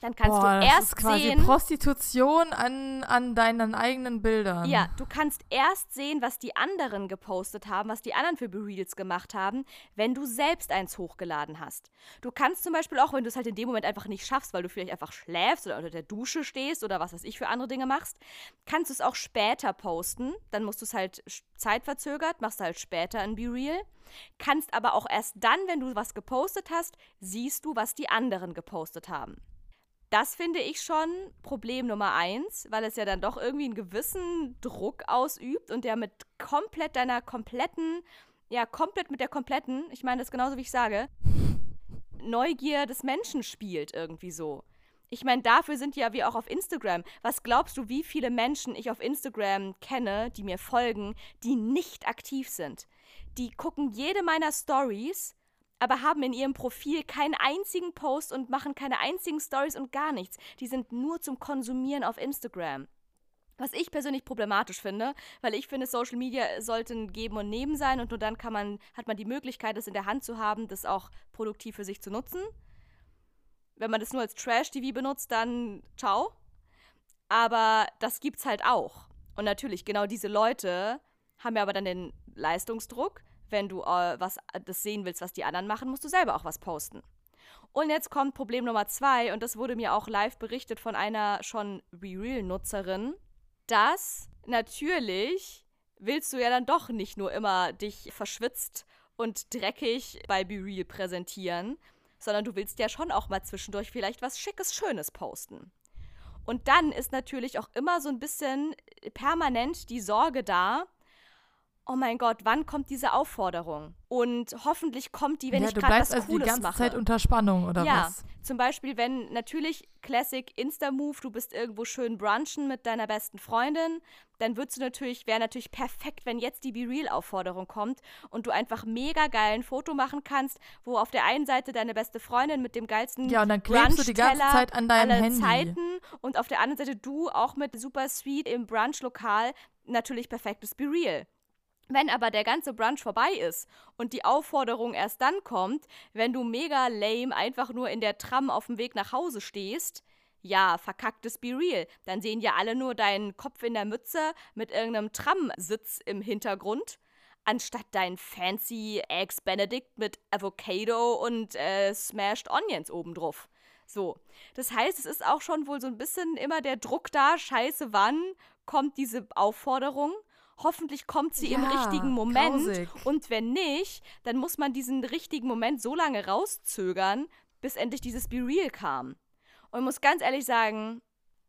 dann kannst Boah, du erst das ist quasi sehen. Prostitution an, an deinen eigenen Bildern. Ja, du kannst erst sehen, was die anderen gepostet haben, was die anderen für Reels gemacht haben, wenn du selbst eins hochgeladen hast. Du kannst zum Beispiel auch, wenn du es halt in dem Moment einfach nicht schaffst, weil du vielleicht einfach schläfst oder unter der Dusche stehst oder was weiß ich für andere Dinge machst, kannst du es auch später posten. Dann musst du es halt zeitverzögert, machst du halt später ein BeReal. Kannst aber auch erst dann, wenn du was gepostet hast, siehst du, was die anderen gepostet haben. Das finde ich schon Problem Nummer eins, weil es ja dann doch irgendwie einen gewissen Druck ausübt und der mit komplett deiner kompletten, ja, komplett mit der kompletten, ich meine das genauso wie ich sage, Neugier des Menschen spielt irgendwie so. Ich meine, dafür sind ja wir auch auf Instagram. Was glaubst du, wie viele Menschen ich auf Instagram kenne, die mir folgen, die nicht aktiv sind? Die gucken jede meiner Stories aber haben in ihrem Profil keinen einzigen Post und machen keine einzigen Stories und gar nichts. Die sind nur zum Konsumieren auf Instagram. Was ich persönlich problematisch finde, weil ich finde, Social Media sollten geben und nehmen sein und nur dann kann man, hat man die Möglichkeit, das in der Hand zu haben, das auch produktiv für sich zu nutzen. Wenn man das nur als Trash-TV benutzt, dann ciao. Aber das gibt's halt auch. Und natürlich, genau diese Leute haben ja aber dann den Leistungsdruck wenn du äh, was äh, das sehen willst, was die anderen machen, musst du selber auch was posten. Und jetzt kommt Problem Nummer zwei, und das wurde mir auch live berichtet von einer schon Real-Nutzerin, dass natürlich willst du ja dann doch nicht nur immer dich verschwitzt und dreckig bei BeReal präsentieren, sondern du willst ja schon auch mal zwischendurch vielleicht was Schickes, Schönes posten. Und dann ist natürlich auch immer so ein bisschen permanent die Sorge da, oh mein Gott, wann kommt diese Aufforderung? Und hoffentlich kommt die, wenn ja, ich gerade was also Cooles die ganze mache. Zeit unter Spannung oder ja, was? zum Beispiel, wenn natürlich Classic Insta-Move, du bist irgendwo schön brunchen mit deiner besten Freundin, dann würdest du natürlich, wäre natürlich perfekt, wenn jetzt die Be Real-Aufforderung kommt und du einfach mega geil ein Foto machen kannst, wo auf der einen Seite deine beste Freundin mit dem geilsten Ja, und dann klebst du die ganze Zeit an deinem aller Handy. Zeiten und auf der anderen Seite du auch mit super sweet im Brunch-Lokal natürlich perfektes Be Real. Wenn aber der ganze Brunch vorbei ist und die Aufforderung erst dann kommt, wenn du mega lame einfach nur in der Tram auf dem Weg nach Hause stehst, ja, verkacktes Be Real. Dann sehen ja alle nur deinen Kopf in der Mütze mit irgendeinem Tramsitz im Hintergrund, anstatt dein fancy Eggs Benedict mit Avocado und äh, Smashed Onions obendrauf. So. Das heißt, es ist auch schon wohl so ein bisschen immer der Druck da, scheiße, wann kommt diese Aufforderung? Hoffentlich kommt sie Ja, im richtigen Moment. grausig. Und wenn nicht, dann muss man diesen richtigen Moment so lange rauszögern, bis endlich dieses Be Real kam. Und ich muss ganz ehrlich sagen,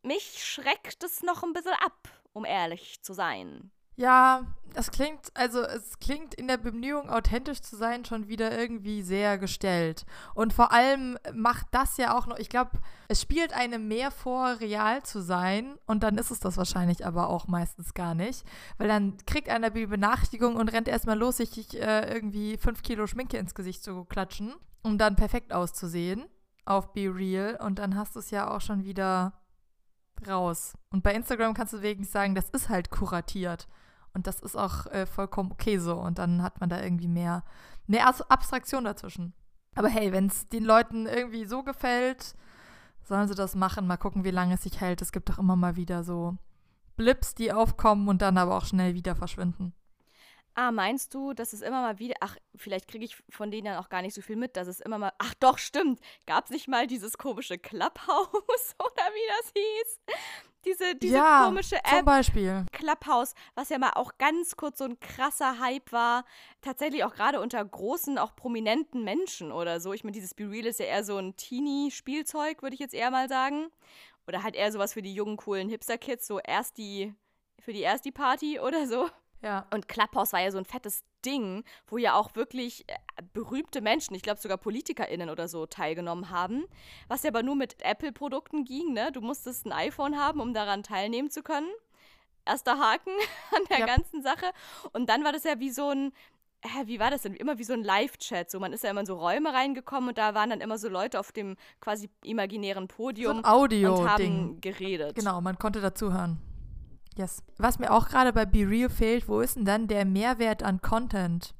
mich schreckt es noch ein bisschen ab, um ehrlich zu sein. Ja, das klingt, also es klingt in der Bemühung, authentisch zu sein, schon wieder irgendwie sehr gestellt. Und vor allem macht das ja auch noch, ich glaube, es spielt einem mehr vor, real zu sein. Und dann ist es das wahrscheinlich aber auch meistens gar nicht. Weil dann kriegt einer die Benachrichtigung und rennt erstmal los, sich äh, irgendwie fünf Kilo Schminke ins Gesicht zu klatschen, um dann perfekt auszusehen auf Be Real. Und dann hast du es ja auch schon wieder raus. Und bei Instagram kannst du wirklich sagen, das ist halt kuratiert. Und das ist auch äh, vollkommen okay so. Und dann hat man da irgendwie mehr, mehr Abstraktion dazwischen. Aber hey, wenn es den Leuten irgendwie so gefällt, sollen sie das machen. Mal gucken, wie lange es sich hält. Es gibt doch immer mal wieder so Blips, die aufkommen und dann aber auch schnell wieder verschwinden. Ah, meinst du, dass es immer mal wieder. Ach, vielleicht kriege ich von denen dann auch gar nicht so viel mit, dass es immer mal. Ach doch, stimmt. Gab es nicht mal dieses komische Clubhouse (laughs) oder wie das hieß? Diese, diese ja, komische zum App. Beispiel. Clubhouse, was ja mal auch ganz kurz so ein krasser Hype war, tatsächlich auch gerade unter großen, auch prominenten Menschen oder so. Ich meine, dieses Be Real ist ja eher so ein Teenie-Spielzeug, würde ich jetzt eher mal sagen. Oder halt eher sowas für die jungen, coolen Hipster-Kids, so erst die, für die erst die Party oder so. Ja. Und Clubhouse war ja so ein fettes Ding, wo ja auch wirklich äh, berühmte Menschen, ich glaube sogar PolitikerInnen oder so, teilgenommen haben. Was ja aber nur mit Apple-Produkten ging, ne? Du musstest ein iPhone haben, um daran teilnehmen zu können. Erster Haken (laughs) an der Ja. ganzen Sache. Und dann war das ja wie so ein. Hä, wie war das denn? Immer wie so ein Live-Chat. So, man ist ja immer in so Räume reingekommen und da waren dann immer so Leute auf dem quasi imaginären So Podium ein und Audio-Ding. haben geredet. Genau, man konnte dazuhören. Yes. Was mir auch gerade bei Be Real fehlt, wo ist denn dann der Mehrwert an Content?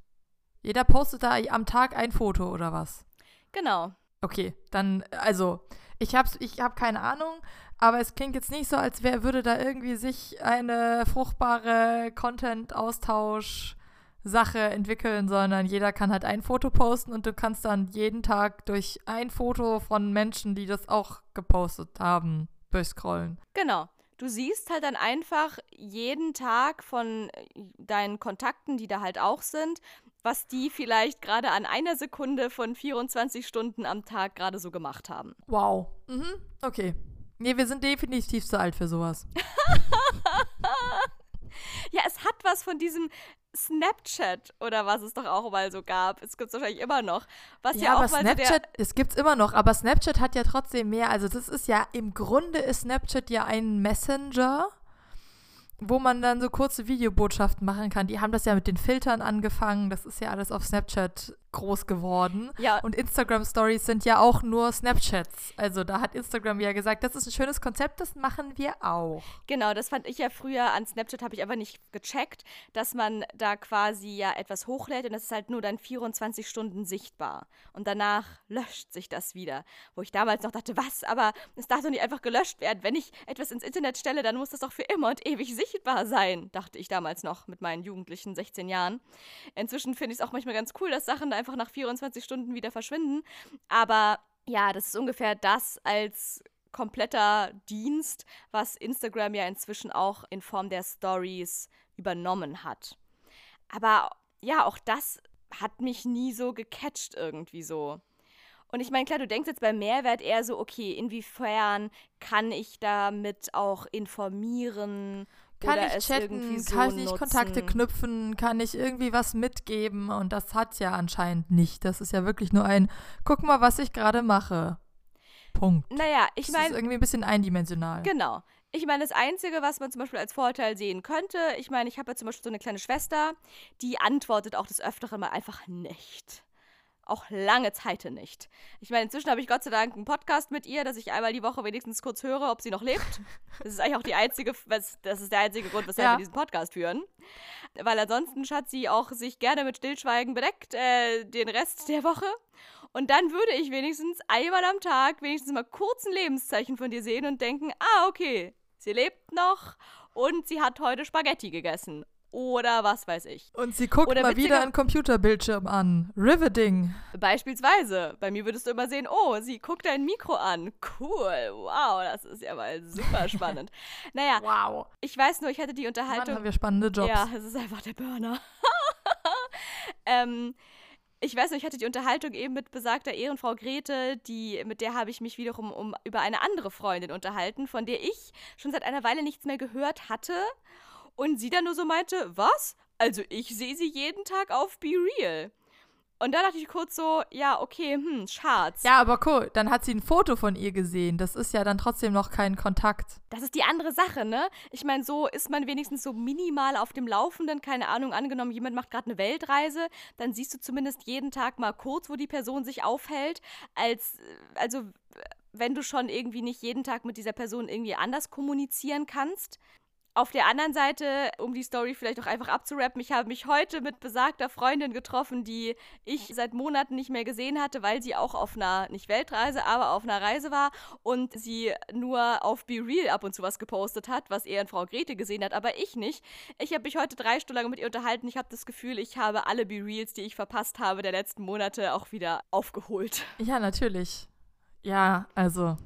Jeder postet da am Tag ein Foto oder was? Genau. Okay, dann, also, ich habe ich hab keine Ahnung, aber es klingt jetzt nicht so, als wär, würde da irgendwie sich eine fruchtbare Content-Austausch- Sache entwickeln, sondern jeder kann halt ein Foto posten und du kannst dann jeden Tag durch ein Foto von Menschen, die das auch gepostet haben, durchscrollen. Genau. Du siehst halt dann einfach jeden Tag von deinen Kontakten, die da halt auch sind, was die vielleicht gerade an einer Sekunde von 24 Stunden am Tag gerade so gemacht haben. Wow. Mhm. Okay. Nee, wir sind definitiv zu alt für sowas. (laughs) ja, es hat was von diesem Snapchat oder was es doch auch mal so gab. Es gibt es wahrscheinlich immer noch. Was ja, ja aber Snapchat, so es gibt es immer noch, aber Snapchat hat ja trotzdem mehr. Also das ist ja, im Grunde ist Snapchat ja ein Messenger, wo man dann so kurze Videobotschaften machen kann. Die haben das ja mit den Filtern angefangen. Das ist ja alles auf Snapchat groß geworden. Ja. Und Instagram Stories sind ja auch nur Snapchats. Also da hat Instagram ja gesagt, das ist ein schönes Konzept, das machen wir auch. Genau, das fand ich ja früher an Snapchat, habe ich aber nicht gecheckt, dass man da quasi ja etwas hochlädt und das ist halt nur dann 24 Stunden sichtbar. Und danach löscht sich das wieder. Wo ich damals noch dachte, was? Aber es darf doch nicht einfach gelöscht werden. Wenn ich etwas ins Internet stelle, dann muss das doch für immer und ewig sichtbar sein, dachte ich damals noch mit meinen jugendlichen 16 Jahren. Inzwischen finde ich es auch manchmal ganz cool, dass Sachen da einfach nach 24 Stunden wieder verschwinden. Aber ja, das ist ungefähr das als kompletter Dienst, was Instagram ja inzwischen auch in Form der Stories übernommen hat. Aber ja, auch das hat mich nie so gecatcht irgendwie so. Und ich meine, klar, du denkst jetzt beim Mehrwert eher so, okay, inwiefern kann ich damit auch informieren kann oder ich chatten, so kann ich nutzen? Kontakte knüpfen, kann ich irgendwie was mitgeben und das hat ja anscheinend nicht. Das ist ja wirklich nur ein, guck mal, was ich gerade mache. Punkt. Naja, ich meine. Das ist irgendwie ein bisschen eindimensional. Genau. Ich meine, das Einzige, was man zum Beispiel als Vorteil sehen könnte, ich meine, ich habe ja zum Beispiel so eine kleine Schwester, die antwortet auch des Öfteren mal einfach nicht auch lange Zeit nicht. Ich meine, inzwischen habe ich Gott sei Dank einen Podcast mit ihr, dass ich einmal die Woche wenigstens kurz höre, ob sie noch lebt. Das ist eigentlich auch die einzige, das ist der einzige Grund, weshalb ja. wir diesen Podcast führen. Weil ansonsten hat sie auch sich gerne mit Stillschweigen bedeckt, äh, den Rest der Woche. Und dann würde ich wenigstens einmal am Tag wenigstens mal kurz ein Lebenszeichen von dir sehen und denken, ah, okay, sie lebt noch und sie hat heute Spaghetti gegessen oder was weiß ich. Und sie guckt oder mal wieder einen Computerbildschirm an. Riveting. Beispielsweise. Bei mir würdest du immer sehen, oh, sie guckt dein Mikro an. Cool. Wow, das ist ja mal super spannend. (laughs) naja. Wow. Ich weiß nur, ich hatte die Unterhaltung. Mann, haben wir spannende Jobs. Ja, es ist einfach der Burner. (laughs) ähm, ich weiß nicht, ich hatte die Unterhaltung eben mit besagter Ehrenfrau Grete, die, mit der habe ich mich wiederum um, über eine andere Freundin unterhalten, von der ich schon seit einer Weile nichts mehr gehört hatte und sie dann nur so meinte, was? Also ich sehe sie jeden Tag auf Be Real. Und da dachte ich kurz so, ja, okay, hm, Schatz. Ja, aber cool, dann hat sie ein Foto von ihr gesehen. Das ist ja dann trotzdem noch kein Kontakt. Das ist die andere Sache, ne? Ich meine, so ist man wenigstens so minimal auf dem Laufenden. Keine Ahnung, angenommen, jemand macht gerade eine Weltreise, dann siehst du zumindest jeden Tag mal kurz, wo die Person sich aufhält. Als, also, wenn du schon irgendwie nicht jeden Tag mit dieser Person irgendwie anders kommunizieren kannst. Auf der anderen Seite, um die Story vielleicht auch einfach abzurappen, ich habe mich heute mit besagter Freundin getroffen, die ich seit Monaten nicht mehr gesehen hatte, weil sie auch auf einer, nicht Weltreise, aber auf einer Reise war und sie nur auf Be Real ab und zu was gepostet hat, was eher in Frau Grete gesehen hat, aber ich nicht. Ich habe mich heute drei Stunden lang mit ihr unterhalten. Ich habe das Gefühl, ich habe alle Be Reals, die ich verpasst habe der letzten Monate, auch wieder aufgeholt. Ja, natürlich. Ja, also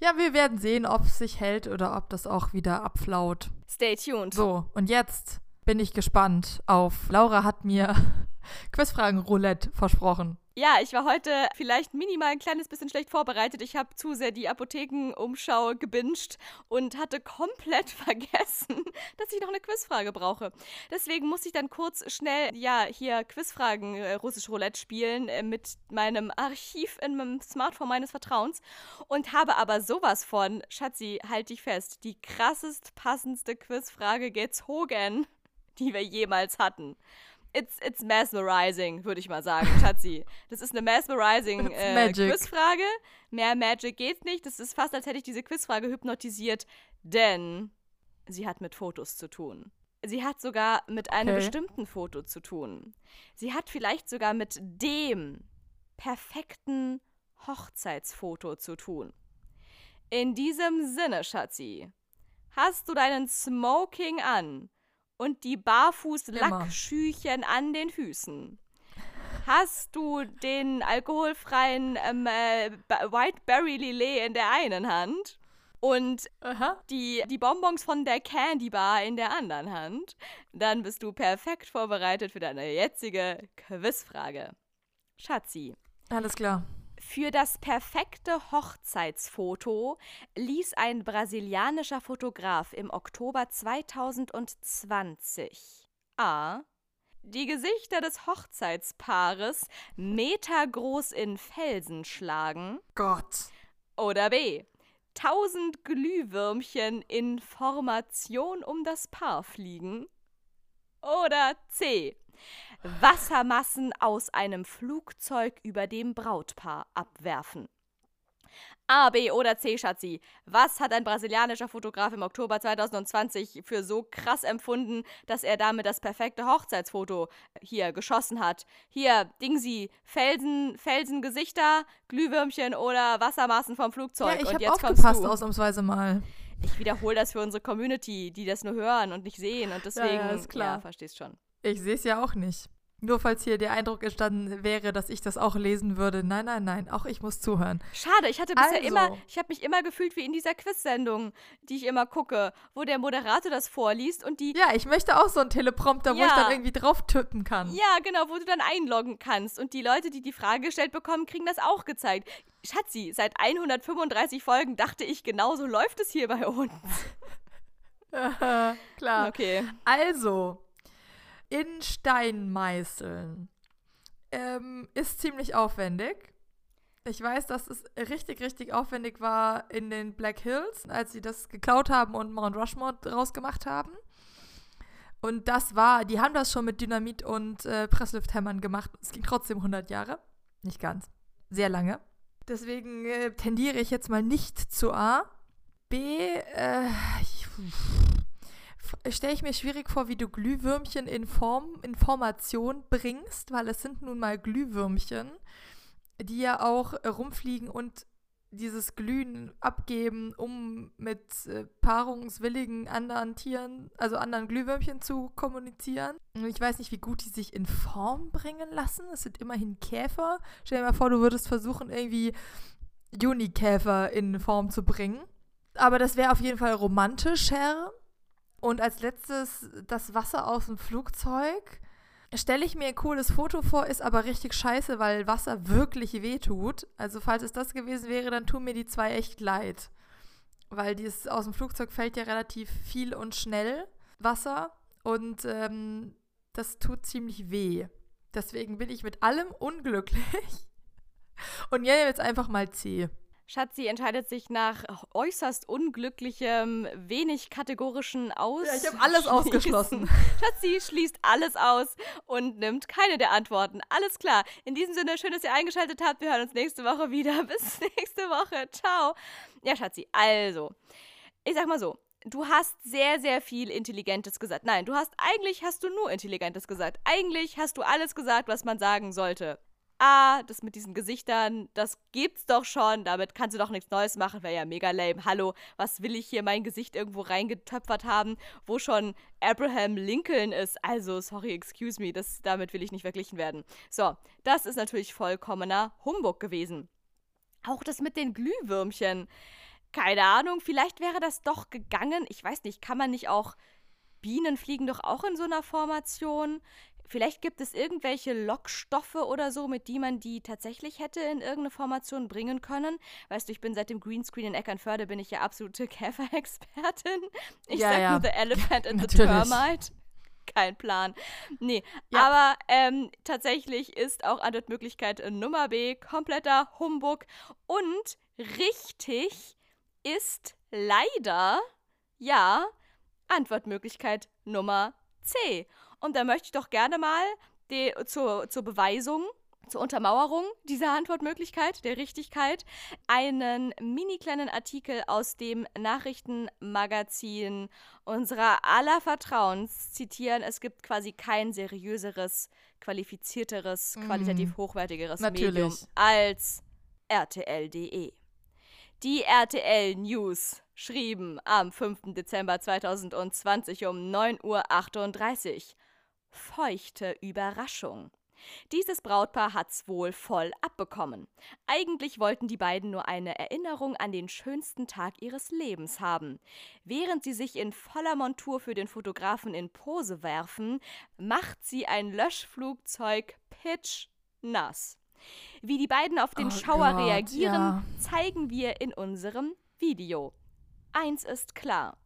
ja, wir werden sehen, ob es sich hält oder ob das auch wieder abflaut. Stay tuned. So, und jetzt bin ich gespannt auf. Laura hat mir (laughs) Quizfragen-Roulette versprochen. Ja, ich war heute vielleicht minimal ein kleines bisschen schlecht vorbereitet. Ich habe zu sehr die Apothekenumschau gebinged und hatte komplett (laughs) vergessen, dass ich noch eine Quizfrage brauche. Deswegen musste ich dann kurz schnell, ja, hier Quizfragen äh, russisch Roulette spielen äh, mit meinem Archiv in meinem Smartphone meines Vertrauens und habe aber sowas von, Schatzi, halt dich fest, die krassest passendste Quizfrage gezogen, (laughs) die wir jemals hatten it's, it's mesmerizing, würde ich mal sagen, Schatzi. Das ist eine mesmerizing äh, Quizfrage. Mehr Magic geht nicht. Das ist fast, als hätte ich diese Quizfrage hypnotisiert. Denn Sie hat mit Fotos zu tun. Sie hat sogar mit einem Okay. bestimmten Foto zu tun. Sie hat vielleicht sogar mit dem perfekten Hochzeitsfoto zu tun. In diesem Sinne, Schatzi, hast du deinen Smoking an und die Barfuß-Lackschüchen an den Füßen? Hast du den alkoholfreien ähm, äh, Ba- White Berry Lillet in der einen Hand und Aha. die, die Bonbons von der Candy Bar in der anderen Hand, dann bist du perfekt vorbereitet für deine jetzige Quizfrage. Schatzi, Alles klar. Für das perfekte Hochzeitsfoto ließ ein brasilianischer Fotograf im Oktober 2020 A. Die Gesichter des Hochzeitspaares metergroß in Felsen schlagen Gott. oder B. Tausend Glühwürmchen in Formation um das Paar fliegen. Oder C. Wassermassen aus einem Flugzeug über dem Brautpaar abwerfen. A, B oder C, Schatzi. Was hat ein brasilianischer Fotograf im Oktober 2020 für so krass empfunden, dass er damit das perfekte Hochzeitsfoto hier geschossen hat? Hier, Dingsi, Felsen, Felsengesichter, Glühwürmchen oder Wassermassen vom Flugzeug. Ja, ich Und habe aufgepasst du. ausnahmsweise mal. Ich wiederhole das für unsere Community, die das nur hören und nicht sehen. Und deswegen, ja, ist klar. ja verstehst schon. Ich sehe es ja auch nicht. Nur falls hier der Eindruck entstanden wäre, dass ich das auch lesen würde. Nein, nein, nein. Auch ich muss zuhören. Schade, ich hatte bisher Also. immer, ich habe mich immer gefühlt wie in dieser Quiz-Sendung, die ich immer gucke, wo der Moderator das vorliest und die, Ja, ich möchte auch so einen Teleprompter, wo Ja. ich dann irgendwie drauf tippen kann. ja, genau, wo du dann einloggen kannst. Und die Leute, die die Frage gestellt bekommen, kriegen das auch gezeigt. Schatzi, seit 135 Folgen dachte ich, genauso läuft es hier bei uns. (laughs) Klar. Okay. Also, in Stein meißeln ähm, ist ziemlich aufwendig. Ich weiß, dass es richtig, richtig aufwendig war in den Black Hills, als sie das geklaut haben und Mount Rushmore draus gemacht haben. Und das war, die haben das schon mit Dynamit und äh, Presslufthämmern gemacht. Es ging trotzdem 100 Jahre. Nicht ganz. Sehr lange. Deswegen äh, tendiere ich jetzt mal nicht zu A. B, äh, stelle ich mir schwierig vor, wie du Glühwürmchen in Form, in Formation bringst, weil es sind nun mal Glühwürmchen, die ja auch äh, rumfliegen und dieses Glühen abgeben, um mit äh, paarungswilligen anderen Tieren, also anderen Glühwürmchen zu kommunizieren. Und ich weiß nicht, wie gut die sich in Form bringen lassen. Es sind immerhin Käfer. Stell dir mal vor, du würdest versuchen, irgendwie Junikäfer in Form zu bringen. Aber das wäre auf jeden Fall romantischer. Und als letztes das Wasser aus dem Flugzeug. Stelle ich mir ein cooles Foto vor, ist aber richtig scheiße, weil Wasser wirklich wehtut. Also falls es das gewesen wäre, dann tun mir die zwei echt leid. Weil dieses aus dem Flugzeug fällt ja relativ viel und schnell Wasser. Und ähm, das tut ziemlich weh. Deswegen bin ich mit allem unglücklich. (laughs) Und jetzt einfach mal C. Schatzi entscheidet sich nach äußerst unglücklichem, wenig kategorischen Aus. Ja, ich habe alles ausgeschlossen. (laughs) Schatzi schließt alles aus und nimmt keine der Antworten. Alles klar. In diesem Sinne, schön, dass ihr eingeschaltet habt. Wir hören uns nächste Woche wieder. (laughs) Bis nächste Woche. Ciao. Ja, Schatzi, also, ich sag mal so. Du hast sehr, sehr viel Intelligentes gesagt. Nein, du hast eigentlich hast du nur Intelligentes gesagt. Eigentlich hast du alles gesagt, was man sagen sollte. Ah, das mit diesen Gesichtern, das gibt's doch schon. Damit kannst du doch nichts Neues machen. Wäre ja mega lame. Hallo, was will ich hier mein Gesicht irgendwo reingetöpfert haben, wo schon Abraham Lincoln ist? Also, sorry, excuse me, das, damit will ich nicht verglichen werden. So, das ist natürlich vollkommener Humbug gewesen. Auch das mit den Glühwürmchen. Keine Ahnung, vielleicht wäre das doch gegangen. Ich weiß nicht, kann man nicht auch. Bienen fliegen doch auch in so einer Formation. Vielleicht gibt es irgendwelche Lockstoffe oder so, mit die man die tatsächlich hätte in irgendeine Formation bringen können. Weißt du, ich bin seit dem Greenscreen in Eckernförde, bin ich ja absolute (laughs) Käferexpertin. Ich Ja, sag ja. nur The Elephant and the. Termite. Kein Plan. Nee, Ja. aber ähm, tatsächlich ist auch Antwortmöglichkeit Nummer B kompletter Humbug. Und richtig ist leider, ja, Antwortmöglichkeit Nummer C. Und da möchte ich doch gerne mal die, zur, zur Beweisung zur Untermauerung dieser Antwortmöglichkeit, der Richtigkeit, einen mini kleinen Artikel aus dem Nachrichtenmagazin unserer aller Vertrauens zitieren. Es gibt quasi kein seriöseres, qualifizierteres, mm. qualitativ hochwertigeres Natürlich. Medium als RTL.de. Die RTL News schrieben am 5. Dezember 2020 um 9.38 Uhr. Feuchte Überraschung. Dieses Brautpaar hat's wohl voll abbekommen. Eigentlich wollten die beiden nur eine Erinnerung an den schönsten Tag ihres Lebens haben. Während sie sich in voller Montur für den Fotografen in Pose werfen, macht sie ein Löschflugzeug pitch nass. Wie die beiden auf den oh Schauer Gott, reagieren, ja. zeigen wir in unserem Video. Eins ist klar: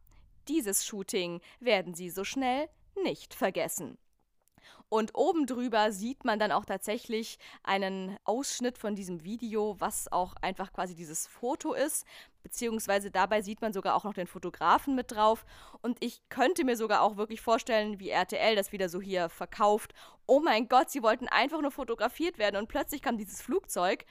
dieses Shooting werden sie so schnell nicht vergessen. Und oben drüber sieht man dann auch tatsächlich einen Ausschnitt von diesem Video, was auch einfach quasi dieses Foto ist. Beziehungsweise dabei sieht man sogar auch noch den Fotografen mit drauf. Und ich könnte mir sogar auch wirklich vorstellen, wie RTL das wieder so hier verkauft. Oh mein Gott, sie wollten einfach nur fotografiert werden und plötzlich kam dieses Flugzeug.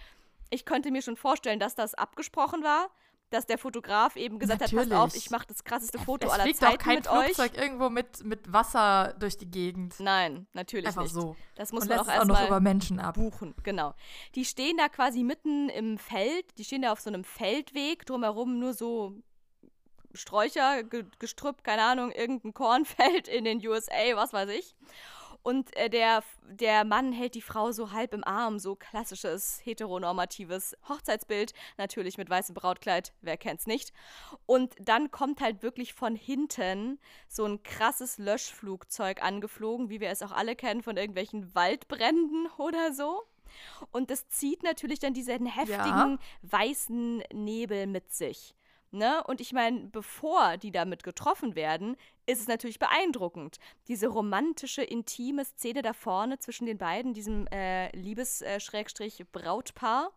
Ich könnte mir schon vorstellen, dass das abgesprochen war dass der Fotograf eben gesagt Natürlich. hat, passt auf, ich mache das krasseste Foto es aller fliegt Zeiten auch kein mit Flugzeug euch. irgendwo mit, mit Wasser durch die Gegend. Nein, natürlich Einfach nicht. so. Das muss Und man auch erstmal über Menschen ab. buchen. Genau. Die stehen da quasi mitten im Feld, die stehen da auf so einem Feldweg, drumherum nur so Sträucher, Gestrüpp, keine Ahnung, irgendein Kornfeld in den USA, was weiß ich. Und äh, der, der Mann hält die Frau so halb im Arm, so klassisches heteronormatives Hochzeitsbild, natürlich mit weißem Brautkleid, wer kennt's nicht. Und dann kommt halt wirklich von hinten so ein krasses Löschflugzeug angeflogen, wie wir es auch alle kennen von irgendwelchen Waldbränden (laughs) oder so. Und das zieht natürlich dann diesen heftigen ja. weißen Nebel mit sich. Ne? Und ich meine, bevor die damit getroffen werden, ist es natürlich beeindruckend. Diese romantische, intime Szene da vorne zwischen den beiden, diesem äh, Liebes-Brautpaar. Äh,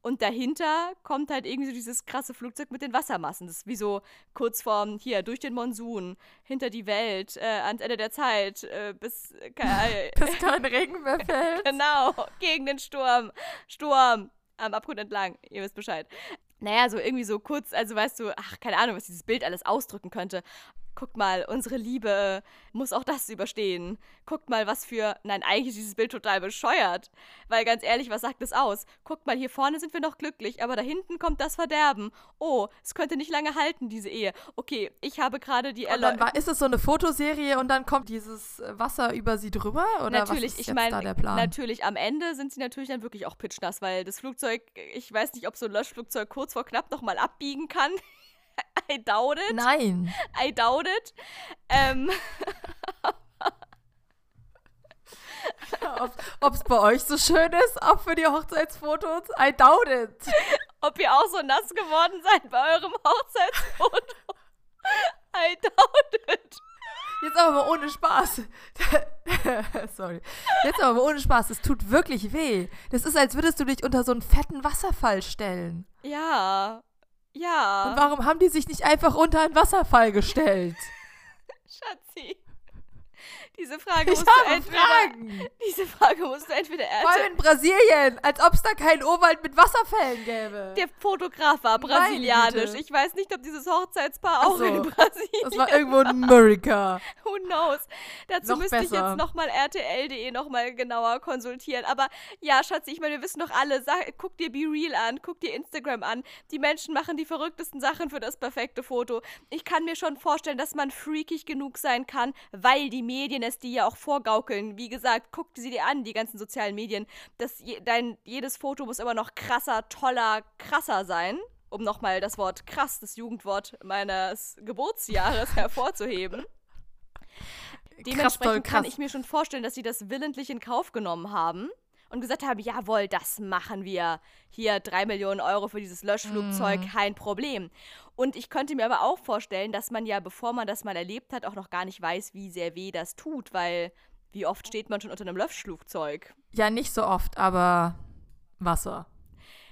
und dahinter kommt halt irgendwie so dieses krasse Flugzeug mit den Wassermassen. Das ist wie so kurz vorm, hier, durch den Monsun, hinter die Welt, äh, ans Ende der Zeit, äh, bis, äh, (laughs) bis kein Regen mehr fällt. (laughs) genau, gegen den Sturm. Sturm am Abgrund entlang. Ihr wisst Bescheid naja, so irgendwie so kurz, also weißt du, ach, keine Ahnung, was dieses Bild alles ausdrücken könnte guckt mal, unsere Liebe muss auch das überstehen. Guckt mal, was für. Nein, eigentlich ist dieses Bild total bescheuert. Weil ganz ehrlich, was sagt es aus? Guckt mal, hier vorne sind wir noch glücklich, aber da hinten kommt das Verderben. Oh, es könnte nicht lange halten, diese Ehe. Okay, ich habe gerade die Erleuchtung. dann war, ist es so eine Fotoserie und dann kommt dieses Wasser über sie drüber? Oder natürlich, was ist ich meine, natürlich am Ende sind sie natürlich dann wirklich auch pitchnass, weil das Flugzeug, ich weiß nicht, ob so ein Löschflugzeug kurz vor knapp nochmal abbiegen kann. (laughs) (laughs) I doubt it. Nein. I doubt it. Ähm. Ob es bei euch so schön ist, auch für die Hochzeitsfotos? I doubt it. Ob ihr auch so nass geworden seid bei eurem Hochzeitsfoto? I doubt it. Jetzt aber mal ohne Spaß. (laughs) Sorry. Jetzt aber mal ohne Spaß. Es tut wirklich weh. Das ist, als würdest du dich unter so einen fetten Wasserfall stellen. Ja. Ja. Und warum haben die sich nicht einfach unter einen Wasserfall gestellt? (laughs) Schatzi. Diese Frage musst du entweder. Fragen. Diese Frage musst du entweder Vor allem in Brasilien, als ob es da keinen Urwald mit Wasserfällen gäbe. Der Fotograf war brasilianisch. Ich weiß nicht, ob dieses Hochzeitspaar auch so, in Brasilien. Das war irgendwo in Amerika. (laughs) Who knows? Dazu noch müsste besser. ich jetzt nochmal RTL.de nochmal genauer konsultieren. Aber ja, Schatzi, ich meine, wir wissen doch alle, sag, guck dir Be Real an, guck dir Instagram an. Die Menschen machen die verrücktesten Sachen für das perfekte Foto. Ich kann mir schon vorstellen, dass man freakig genug sein kann, weil die Medien es die ja auch vorgaukeln. Wie gesagt, guck sie dir an, die ganzen sozialen Medien. Das, dein, jedes Foto muss immer noch krasser, toller, krasser sein. Um nochmal das Wort krass, das Jugendwort meines Geburtsjahres (laughs) hervorzuheben. Dementsprechend kann ich mir schon vorstellen, dass sie das willentlich in Kauf genommen haben und gesagt haben, jawohl, das machen wir. Hier drei Millionen Euro für dieses Löschflugzeug, mm. kein Problem. Und ich könnte mir aber auch vorstellen, dass man ja, bevor man das mal erlebt hat, auch noch gar nicht weiß, wie sehr weh das tut, weil wie oft steht man schon unter einem Löschflugzeug? Ja, nicht so oft, aber Wasser.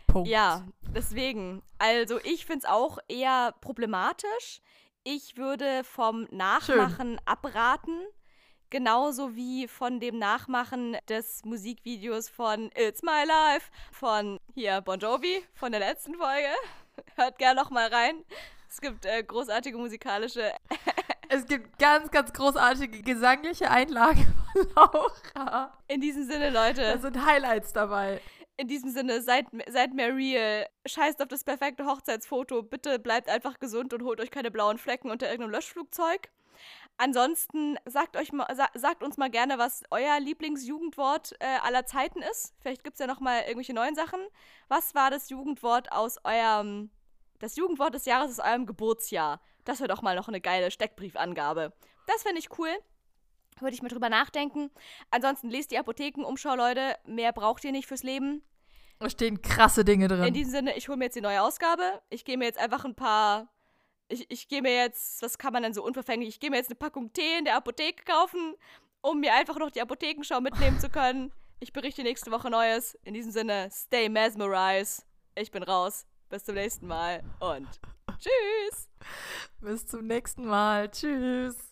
Punkt. Ja, deswegen. Also ich finde es auch eher problematisch. Ich würde vom Nachmachen Schön. abraten Genauso wie von dem Nachmachen des Musikvideos von It's My Life von hier Bon Jovi von der letzten Folge. (laughs) Hört gerne noch mal rein. Es gibt äh, großartige musikalische. (laughs) es gibt ganz, ganz großartige gesangliche Einlagen (laughs) von Laura. In diesem Sinne, Leute. Da sind Highlights dabei. In diesem Sinne, seid, seid mehr real. Scheißt auf das perfekte Hochzeitsfoto. Bitte bleibt einfach gesund und holt euch keine blauen Flecken unter irgendeinem Löschflugzeug. Ansonsten sagt, euch mal, sagt uns mal gerne, was euer Lieblingsjugendwort äh, aller Zeiten ist. Vielleicht gibt es ja noch mal irgendwelche neuen Sachen. Was war das Jugendwort aus eurem, das Jugendwort des Jahres aus eurem Geburtsjahr? Das wäre doch mal noch eine geile Steckbriefangabe. Das fände ich cool. Würde ich mal drüber nachdenken. Ansonsten lest die Apothekenumschau, Leute. Mehr braucht ihr nicht fürs Leben. Da stehen krasse Dinge drin. In diesem Sinne, ich hole mir jetzt die neue Ausgabe. Ich gehe mir jetzt einfach ein paar ich, ich gehe mir jetzt, was kann man denn so unverfänglich, ich gehe mir jetzt eine Packung Tee in der Apotheke kaufen, um mir einfach noch die Apothekenschau mitnehmen zu können. Ich berichte nächste Woche Neues. In diesem Sinne, stay mesmerized. Ich bin raus. Bis zum nächsten Mal und tschüss. Bis zum nächsten Mal. Tschüss.